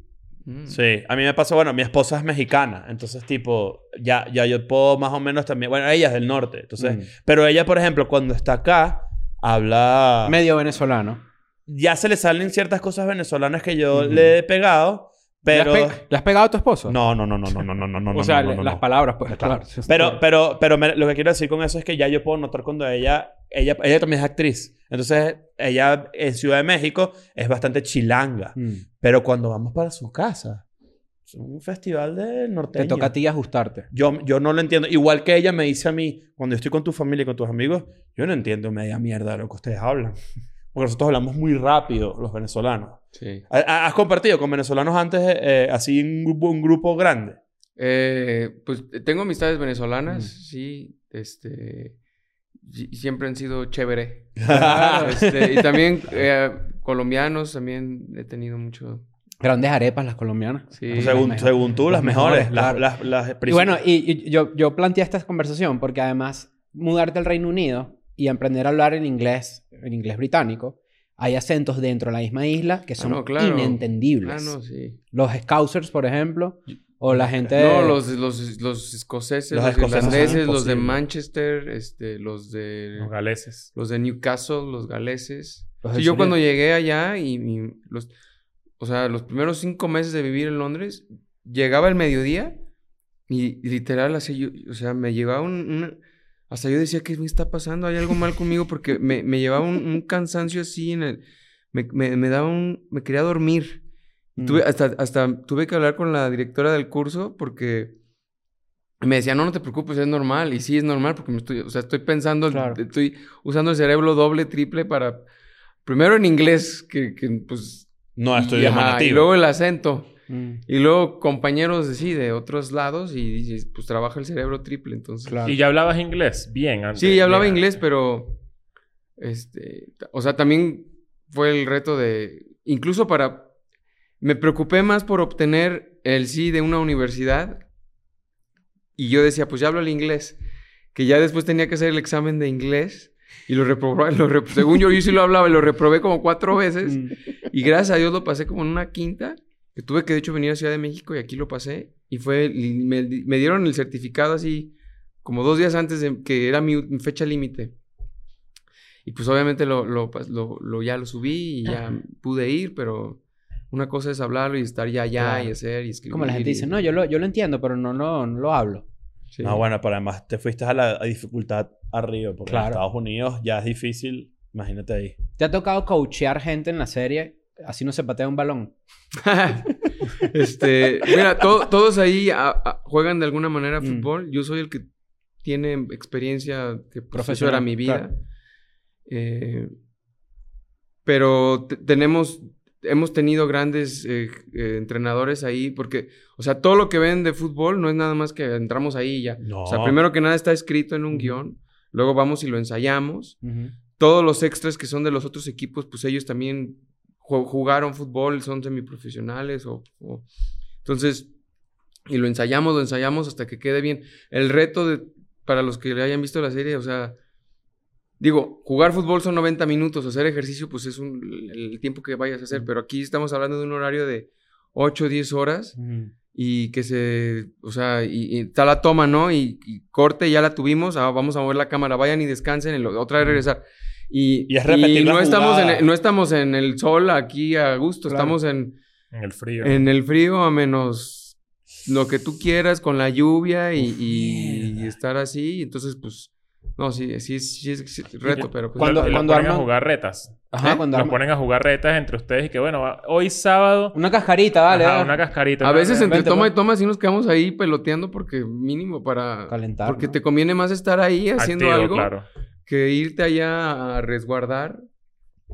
Mm. Sí, a mí me pasa, bueno, mi esposa es mexicana, entonces tipo, ya, ya yo puedo más o menos también, bueno, ella es del norte, entonces, Mm. pero ella, por ejemplo, cuando está acá, habla, Medio venezolano. ya se le salen ciertas cosas venezolanas que yo le he pegado, pero... ¿Le has, ¿Le has, pegado a tu esposo? No, no, no, no, no, no, no, no. o sea, no, no, no, las palabras, pues, claro. Pero, pero, pero me, lo que quiero decir con eso es que ya yo puedo notar cuando ella, ella, ella también es actriz. Entonces, ella en Ciudad de México es bastante chilanga. Mm. Pero cuando vamos para su casa, es un festival de norteño. Te toca a ti ajustarte. Yo, yo no lo entiendo. Igual que ella me dice a mí, cuando yo estoy con tu familia y con tus amigos, yo no entiendo media mierda de lo que ustedes hablan. Porque nosotros hablamos muy rápido, los venezolanos. Sí. ¿Ha- ha- ¿Has compartido con venezolanos antes, eh, así en un grupo, un grupo grande? Eh, pues eh, tengo amistades venezolanas, Mm. sí, este, siempre han sido chévere. Este, y también eh, colombianos, también he tenido mucho. Grandes arepas las colombianas. Sí. según, mejores. según tú, las, Las mejores. mejores, las, claro. las, las Y bueno, y, y yo, yo planteé esta conversación porque además mudarte al Reino Unido y aprender a hablar en inglés, en inglés británico, hay acentos dentro de la misma isla que son no, claro. inentendibles. Ah, no, sí. Los Scousers, por ejemplo, o la gente... No, los, los, los escoceses, Los los, escoceses irlandeses, los de. Manchester, este, los de... Los galeses. Los de Newcastle, los galeses. Los Sí, yo cuando llegué allá y, y los... O sea, los primeros cinco meses de vivir en Londres, llegaba el mediodía y, y literal, así yo... O sea, me llevaba un... una- hasta yo decía, ¿qué me está pasando? Hay algo mal conmigo porque me, me llevaba un, un cansancio así en el... Me, me, me daba un... Me quería dormir. Mm. Tuve, hasta, hasta tuve que hablar con la directora del curso porque me decía, no, no te preocupes, es normal. Y sí, es normal porque me estoy, o sea, estoy pensando, Claro. estoy usando el cerebro doble, triple para, primero en inglés, que, que, pues... No, estoy y, ajá, y luego el acento. Mm, Y luego compañeros de, sí, de otros lados y dices, pues trabaja el cerebro triple, entonces... Claro. ¿Y ya hablabas inglés? Bien, antes. Sí, ya hablaba Bien. inglés, pero... Este... O sea, también fue el reto de... Incluso para... Me preocupé más por obtener el sí de una universidad. Y yo decía, pues ya hablo el inglés. Que ya después tenía que hacer el examen de inglés. Y lo reprobé. Lo rep- según yo, yo sí lo hablaba y lo reprobé como cuatro veces. mm. Y gracias a Dios lo pasé como en una quinta. Que tuve que de hecho venir a Ciudad de México y aquí lo pasé. Y fue, y me, me dieron el certificado así como dos días antes de que era mi, mi fecha límite. Y pues obviamente lo, lo, lo- lo- ya lo subí y ya pude ir, pero una cosa es hablarlo y estar ya allá Claro. y hacer y escribir. Como la gente y- dice, no, yo lo, yo lo entiendo, pero no, no, no lo hablo. Sí. No, bueno, pero además te fuiste a la a dificultad arriba, porque en Claro. Estados Unidos ya es difícil, imagínate ahí. ¿Te ha tocado coachear gente en la serie? Así no se patea un balón. este, mira, to- todos ahí a- a- juegan de alguna manera Mm. fútbol. Yo soy el que tiene experiencia que pues, Profesional, era mi vida. claro. Eh, pero te- tenemos, hemos tenido grandes eh, eh, entrenadores ahí porque, o sea, todo lo que ven de fútbol no es nada más que entramos ahí y ya. No. O sea, primero que nada está escrito en un guion, luego vamos y lo ensayamos. Todos los extras que son de los otros equipos, pues ellos también jugaron fútbol, son semiprofesionales o, o- Entonces, y lo ensayamos, lo ensayamos hasta que quede bien. El reto de, para los que hayan visto la serie, o sea, digo, jugar fútbol son 90 minutos, hacer ejercicio pues es un- el tiempo que vayas a hacer, pero aquí estamos hablando de un horario de 8 o 10 horas y que se, o sea, y, y está la toma, ¿no? Y, y corte, ya la tuvimos, ah, vamos a mover la cámara, vayan y descansen, y lo- otra vez regresar. Y, Y es repetir la no, estamos en no estamos en el sol aquí a gusto, Claro. estamos en, En el frío. en el frío a menos lo que tú quieras con la lluvia y, y- y estar así, entonces pues, no, sí, sí, es- sí es sí es reto, pero pues... Cuando- Y lo cuando ponen a arman- jugar retas. Ajá, ¿Eh? cuando ponen a jugar retas entre ustedes y que, bueno, va- hoy sábado... Una cascarita, vale. ajá, ah. una cascarita. A veces entre Vente, toma y toma sí nos quedamos ahí peloteando porque mínimo para... Calentar, Porque ¿no? te conviene más estar ahí haciendo activo, algo claro. Que irte allá a resguardar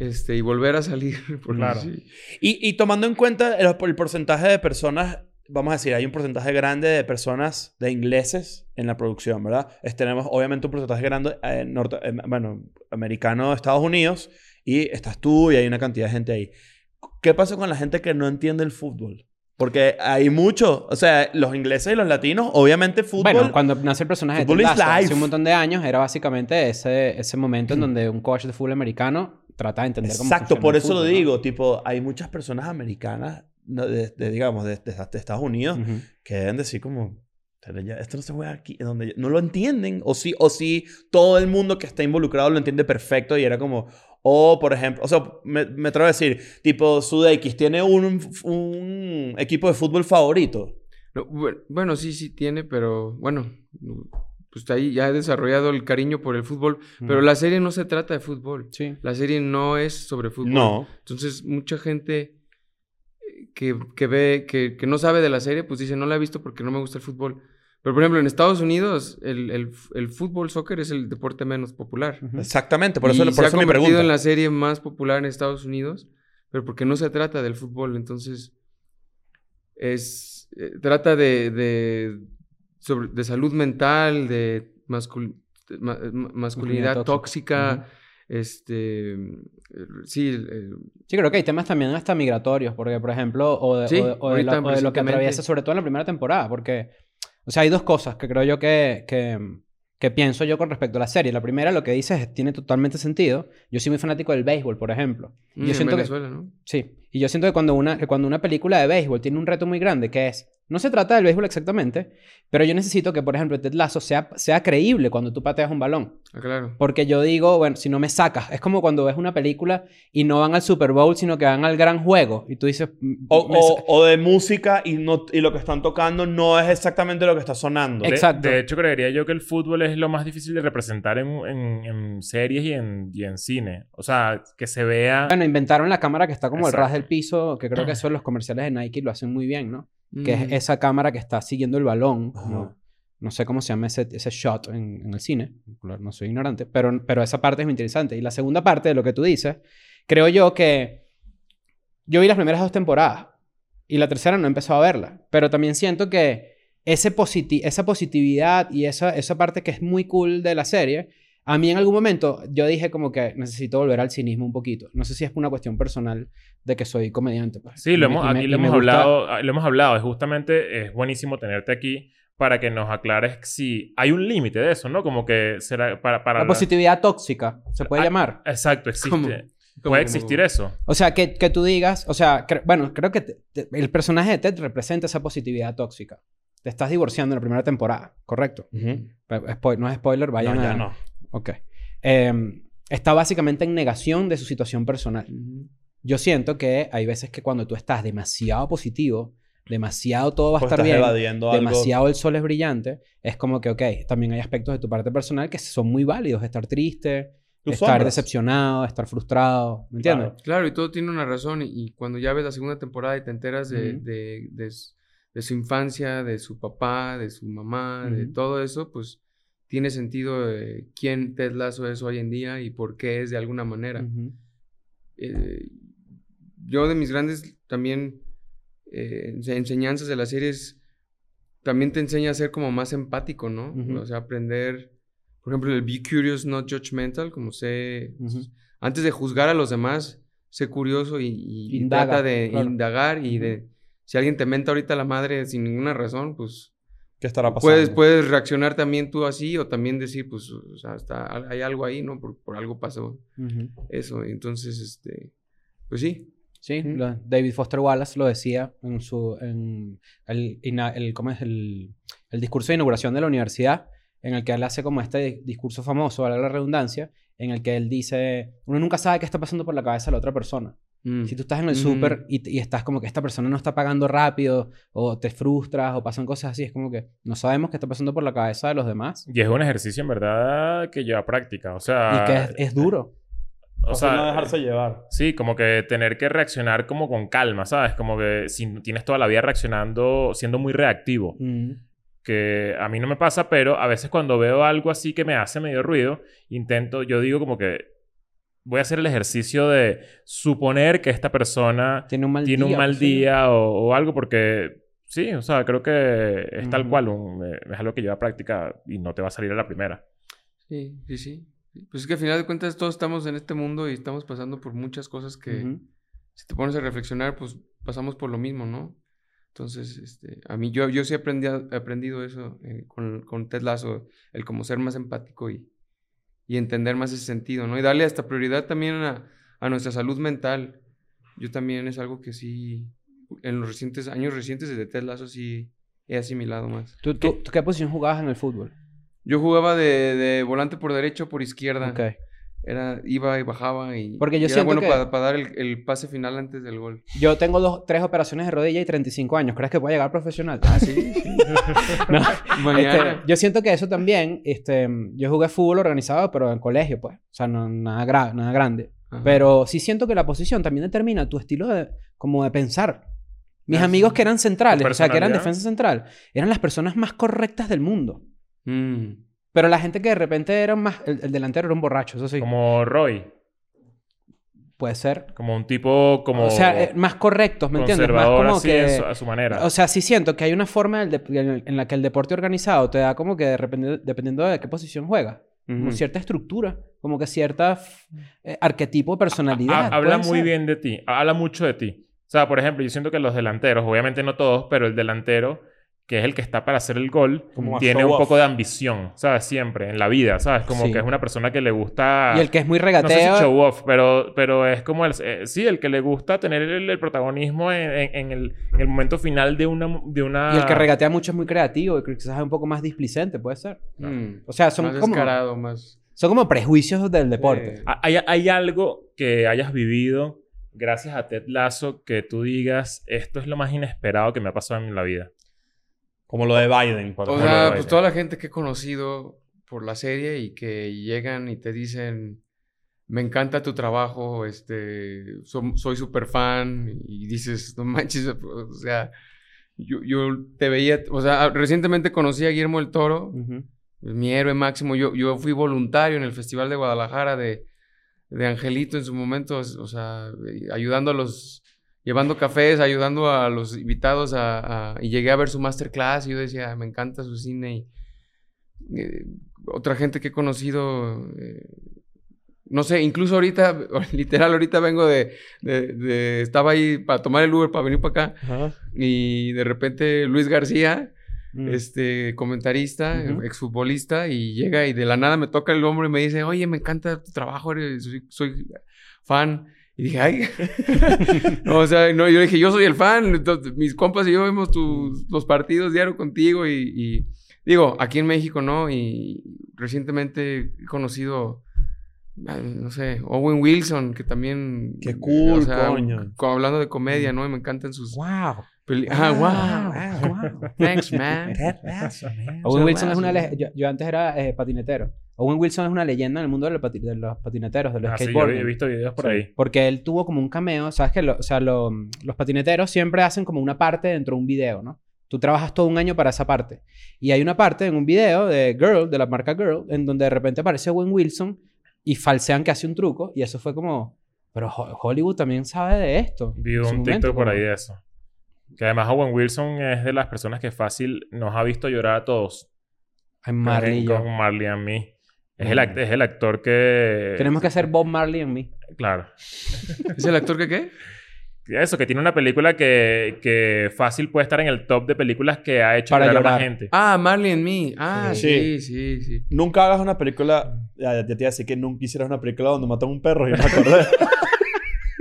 este, y volver a salir. Claro. sí. Y, y tomando en cuenta el, el porcentaje de personas, vamos a decir, hay un porcentaje grande de personas, de ingleses en la producción, ¿verdad? Es- tenemos obviamente un porcentaje grande, eh, norte- eh, bueno, americano de Estados Unidos y estás tú y hay una cantidad de gente ahí. ¿Qué pasa con la gente que no entiende el fútbol? Porque hay mucho, o sea, los ingleses y los latinos, obviamente fútbol... Bueno, cuando nace el personaje de Ted Lasso hace un montón de años, era básicamente ese, ese momento en donde un coach de fútbol americano trata de entender cómo Exacto, por el eso lo fútbol, ¿no? digo, tipo, hay muchas personas americanas, no, de, de, digamos, de, de- Estados Unidos, Ujú. que deben decir como, "Pero ya, esto no se juega aquí, donde yo-". no lo entienden, o sí, o sí, todo el mundo que está involucrado lo entiende perfecto y era como, o por ejemplo, o sea, me, me atrevo a decir, tipo, Sudeikis tiene un, un equipo de fútbol favorito. No, bu- bueno, sí, sí tiene, pero bueno, pues ahí ya he desarrollado el cariño por el fútbol, pero la serie no se trata de fútbol. Sí. La serie no es sobre fútbol. No. Entonces, mucha gente eh, que, que ve, que, que no sabe de la serie, pues dice, no la he visto porque no me gusta el fútbol. Pero, por ejemplo, en Estados Unidos, el, el, el fútbol, soccer es el deporte menos popular. Exactamente, por eso, y por se ha eso convertido pregunta. en la serie más popular en Estados Unidos, pero porque no se trata del fútbol, entonces es eh, trata de, de, sobre- de salud mental, de mascul- de ma- ma- masculinidad tóxica. tóxica, este, eh, sí, eh, Sí, creo que hay temas también hasta migratorios, porque, por ejemplo, o de, Sí, o de- o lo, o de lo que atraviesa, sobre todo en la primera temporada, porque, o sea, hay dos cosas que creo yo que, que, que pienso yo con respecto a la serie. La primera, lo que dices, tiene totalmente sentido. Yo soy muy fanático del béisbol, por ejemplo. mm, Yo en siento que, Venezuela, ¿no? sí, y yo siento que cuando, una, que cuando una película de béisbol tiene un reto muy grande, que es, no se trata del béisbol exactamente, pero yo necesito que, por ejemplo, Ted Lasso sea, sea creíble cuando tú pateas un balón. Ah, claro. Porque yo digo, bueno, si no me sacas, es como cuando ves una película y no van al Super Bowl, sino que van al gran juego. Y tú dices, mm, O, o- o de música y, no, y lo que están tocando no es exactamente lo que está sonando. De- Exacto. De, hecho, creería yo que el fútbol es lo más difícil de representar en, en- en series y en, y en cine. O sea, que se vea... Bueno, inventaron la cámara que está como el ras del piso, que creo que eso en los comerciales de Nike lo hacen muy bien, ¿no? Que Mm. es esa cámara que está siguiendo el balón. Ajá. ¿no? No sé cómo se llama ese, ese shot en, en el cine. No soy ignorante. Pero, pero esa parte es muy interesante. Y la segunda parte de lo que tú dices, creo yo que... Yo vi las primeras dos temporadas. Y la tercera no he empezado a verla. Pero también siento que ese positi- esa positividad y esa, esa parte que es muy cool de la serie... A mí en algún momento yo dije como que necesito volver al cinismo un poquito. No sé si es una cuestión personal de que soy comediante. pues. Sí, lo hemos, me- aquí lo hemos, gusta- hablado, ah, lo hemos hablado. Es justamente, es buenísimo tenerte aquí para que nos aclares si hay un límite de eso, ¿no? Como que será para... para La la- positividad tóxica, se puede Ah, llamar. Exacto, existe. ¿Cómo? Puede ¿Cómo? existir eso. O sea, que, que tú digas, o sea, cre- bueno, creo que te- te- el personaje de Ted representa esa positividad tóxica. Te estás divorciando en la primera temporada, ¿correcto? Pero, spo- no es spoiler, vayan No, a... ya no. Ok. Em, está básicamente en negación de su situación personal. Yo siento que hay veces que cuando tú estás demasiado positivo, demasiado todo va a estar estás bien, algo. demasiado el sol es brillante, es como que, ok, también hay aspectos de tu parte personal que son muy válidos. Estar triste, Tus estar sombras. decepcionado, estar frustrado, ¿me entiendes? Claro. Claro, y todo tiene una razón. Y, y cuando ya ves la segunda temporada y te enteras de, Ujú. de- de s- de su infancia, de su papá, de su mamá, de todo eso, pues tiene sentido eh, quién Ted Lasso es hoy en día y por qué es de alguna manera. Eh, yo de mis grandes también eh, ense- enseñanzas de las series también te enseña a ser como más empático, ¿no? O sea, aprender por ejemplo, el be curious, not judgmental, como sé, antes de juzgar a los demás, sé curioso y, y- y Indaga, trata de claro. indagar y de, si alguien te menta ahorita la madre sin ninguna razón, pues ¿Qué estará pasando? puedes, puedes reaccionar también tú así o también decir, pues, o sea, está, hay algo ahí, ¿no? Por, por algo pasó eso. Entonces, este, pues sí. Sí, lo- David Foster Wallace lo decía en su en el, ina- el- ¿cómo es? el, el discurso de inauguración de la universidad, en el que él hace como este di- discurso famoso, valga la redundancia, en el que él dice, uno nunca sabe qué está pasando por la cabeza de la otra persona. Mm. Si tú estás en el Mm. súper y, y estás como que esta persona no está pagando rápido, o te frustras, o pasan cosas así, es como que no sabemos qué está pasando por la cabeza de los demás. Y es un ejercicio en verdad que lleva práctica. O sea. y que es, es duro. O sea, no dejarse llevar. Sí, como que tener que reaccionar como con calma, ¿sabes? Como que si tienes toda la vida reaccionando, siendo muy reactivo. Mm. Que a mí no me pasa, pero a veces cuando veo algo así que me hace medio ruido, intento, yo digo como que voy a hacer el ejercicio de suponer que esta persona Tiene un mal tiene día. un mal pues, día o, o algo porque sí, o sea, creo que es tal Ujú. cual, un- eh, es algo que lleva práctica y no te va a salir a la primera. Sí, sí, sí. Pues es que al final de cuentas todos estamos en este mundo y estamos pasando por muchas cosas que si te pones a reflexionar, pues pasamos por lo mismo, ¿no? Entonces, este, a mí yo, yo sí aprendí, he aprendido eso eh, con, con Ted Lasso, el como ser más empático y, y entender más ese sentido, ¿no? Y darle hasta prioridad también a, a nuestra salud mental. Yo también es algo que sí, en los recientes años recientes de Ted Lasso sí he asimilado más. ¿Tú, tú, tú qué posición jugabas en el fútbol? Yo jugaba de, de volante por derecho, por izquierda. Ok. Era, iba y bajaba y, Porque yo y era bueno que- para dar el, el pase final antes del gol. Yo tengo dos, tres operaciones de rodilla y 35 años. ¿Crees que puedo llegar profesional? Ah, sí. No, Mañana. este, yo siento que eso también, este, yo jugué fútbol organizado, pero en colegio, pues. O sea, no, nada, gra- nada grande. Ajá. Pero sí siento que la posición también determina tu estilo de, como de pensar. Mis Ah, amigos sí. que eran centrales, o sea, que eran defensa central, eran las personas más correctas del mundo. Mm. Pero la gente que de repente era más... El, el delantero era un borracho, eso sí. Como Roy, Puede ser. como un tipo como O sea, eh, más correctos, ¿me entiendes? Más conservador como así que... en su- a su manera. O sea, sí siento que hay una forma en en la que el deporte organizado te da como que de repente- dependiendo de qué posición juegas, como Ujú. cierta estructura, como que cierta eh, arquetipo de personalidad. Ha- habla muy ser. bien de ti, habla mucho de ti. O sea, por ejemplo, yo siento que los delanteros, obviamente no todos, pero el delantero, que es el que está para hacer el gol, Como a tiene un off. poco de ambición, ¿sabes? Siempre, en la vida, ¿sabes? Como Sí. que es una persona que le gusta... Y el que es muy No sé regateo. si show off, pero, pero es como el... eh, sí, el que le gusta tener el, el protagonismo en, en- en el, en el momento final de una... De una... Y el que regatea mucho es muy creativo y quizás es un poco más displicente, puede ser. Mm. O sea, son más como, descarado, más... son como prejuicios del deporte. Sí. ¿Hay, hay algo que hayas vivido gracias a Ted Lasso que tú digas, esto es lo más inesperado que me ha pasado en la vida? Como lo de Biden, por O ejemplo. sea, pues toda la gente que he conocido por la serie y que llegan y te dicen, me encanta tu trabajo, este, soy súper fan y dices, no manches, o sea, yo, yo te veía, o sea, recientemente conocí a Guillermo el Toro, Ujú. mi héroe máximo, yo, yo fui voluntario en el Festival de Guadalajara de, de Angelito en su momento, o sea, ayudando a los, llevando cafés, ayudando a los invitados a, a- y llegué a ver su masterclass y yo decía, me encanta su cine y eh, otra gente que he conocido, eh, no sé, incluso ahorita, literal, ahorita vengo de, de- de- estaba ahí para tomar el Uber para venir para acá Ajá. y de repente Luis García, Mm. este comentarista, Ujú. exfutbolista, y llega y de la nada me toca el hombro y me dice, oye, me encanta tu trabajo, eres- soy, soy fan. Y dije, ay, No, o sea, no, yo dije, yo soy el fan, entonces, mis compas y yo vemos tus, los partidos diario contigo y, y digo, aquí en México, ¿no? Y recientemente he conocido, no sé, Owen Wilson, que también... Qué cool, o sea, coño. co- hablando de comedia, ¿no? Y me encantan sus... Wow. peli- ah, Wow, wow. wow. Thanks, man. Owen So Wilson es una... Yo, yo antes era eh, patinetero. Owen Wilson es una leyenda en el mundo de los, pati- de los patineteros, de los Ah, sí, yo he visto videos por Sí, ahí. Porque él tuvo como un cameo, ¿sabes? Que lo- o sea, lo- los patineteros siempre hacen como una parte dentro de un video, ¿no? Tú trabajas todo un año para esa parte. Y hay una parte en un video de Girl, de la marca Girl, en donde de repente aparece Owen Wilson y falsean que hace un truco. Y eso fue como... Pero Ho- Hollywood también sabe de esto. Vi un TikTok momento, por como- ahí de eso. Que además Owen Wilson es de las personas que fácil nos ha visto llorar a todos. En Marley yo. Con Marley a mí. Es el, act- es el actor que... Tenemos que hacer Bob Marley en mí. Claro. ¿Es el actor que qué? Eso, que tiene una película que, que fácil puede estar en el top de películas que ha hecho Para llorar a llorar. gente. Ah, Marley and Me. Ah, Sí. sí, sí, sí. Nunca hagas una película. Ya, ya te iba a decir que nunca hicieras una película donde matan a un perro. Y me acordé.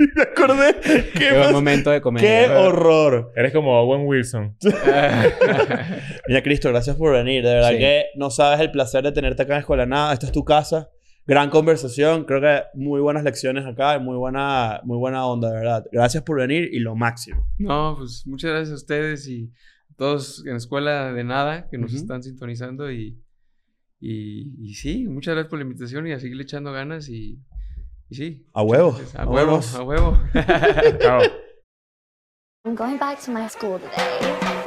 me acordé. Qué, Qué buen momento de qué comedia. horror. Eres como Owen Wilson. Mira, Cristo, gracias por venir. De verdad Sí. que no sabes el placer de tenerte acá en Escuela Nada. Esta es tu casa. Gran conversación. Creo que muy buenas lecciones acá. y Muy buena, muy buena onda, de verdad. Gracias por venir y lo máximo. No, pues muchas gracias a ustedes y a todos en la escuela de nada que nos Ujú. están sintonizando y, y, y sí, muchas gracias por la invitación y a seguirle echando ganas y sí. A huevo. A Nos huevo, a huevo. Chao. I'm going back to my school today.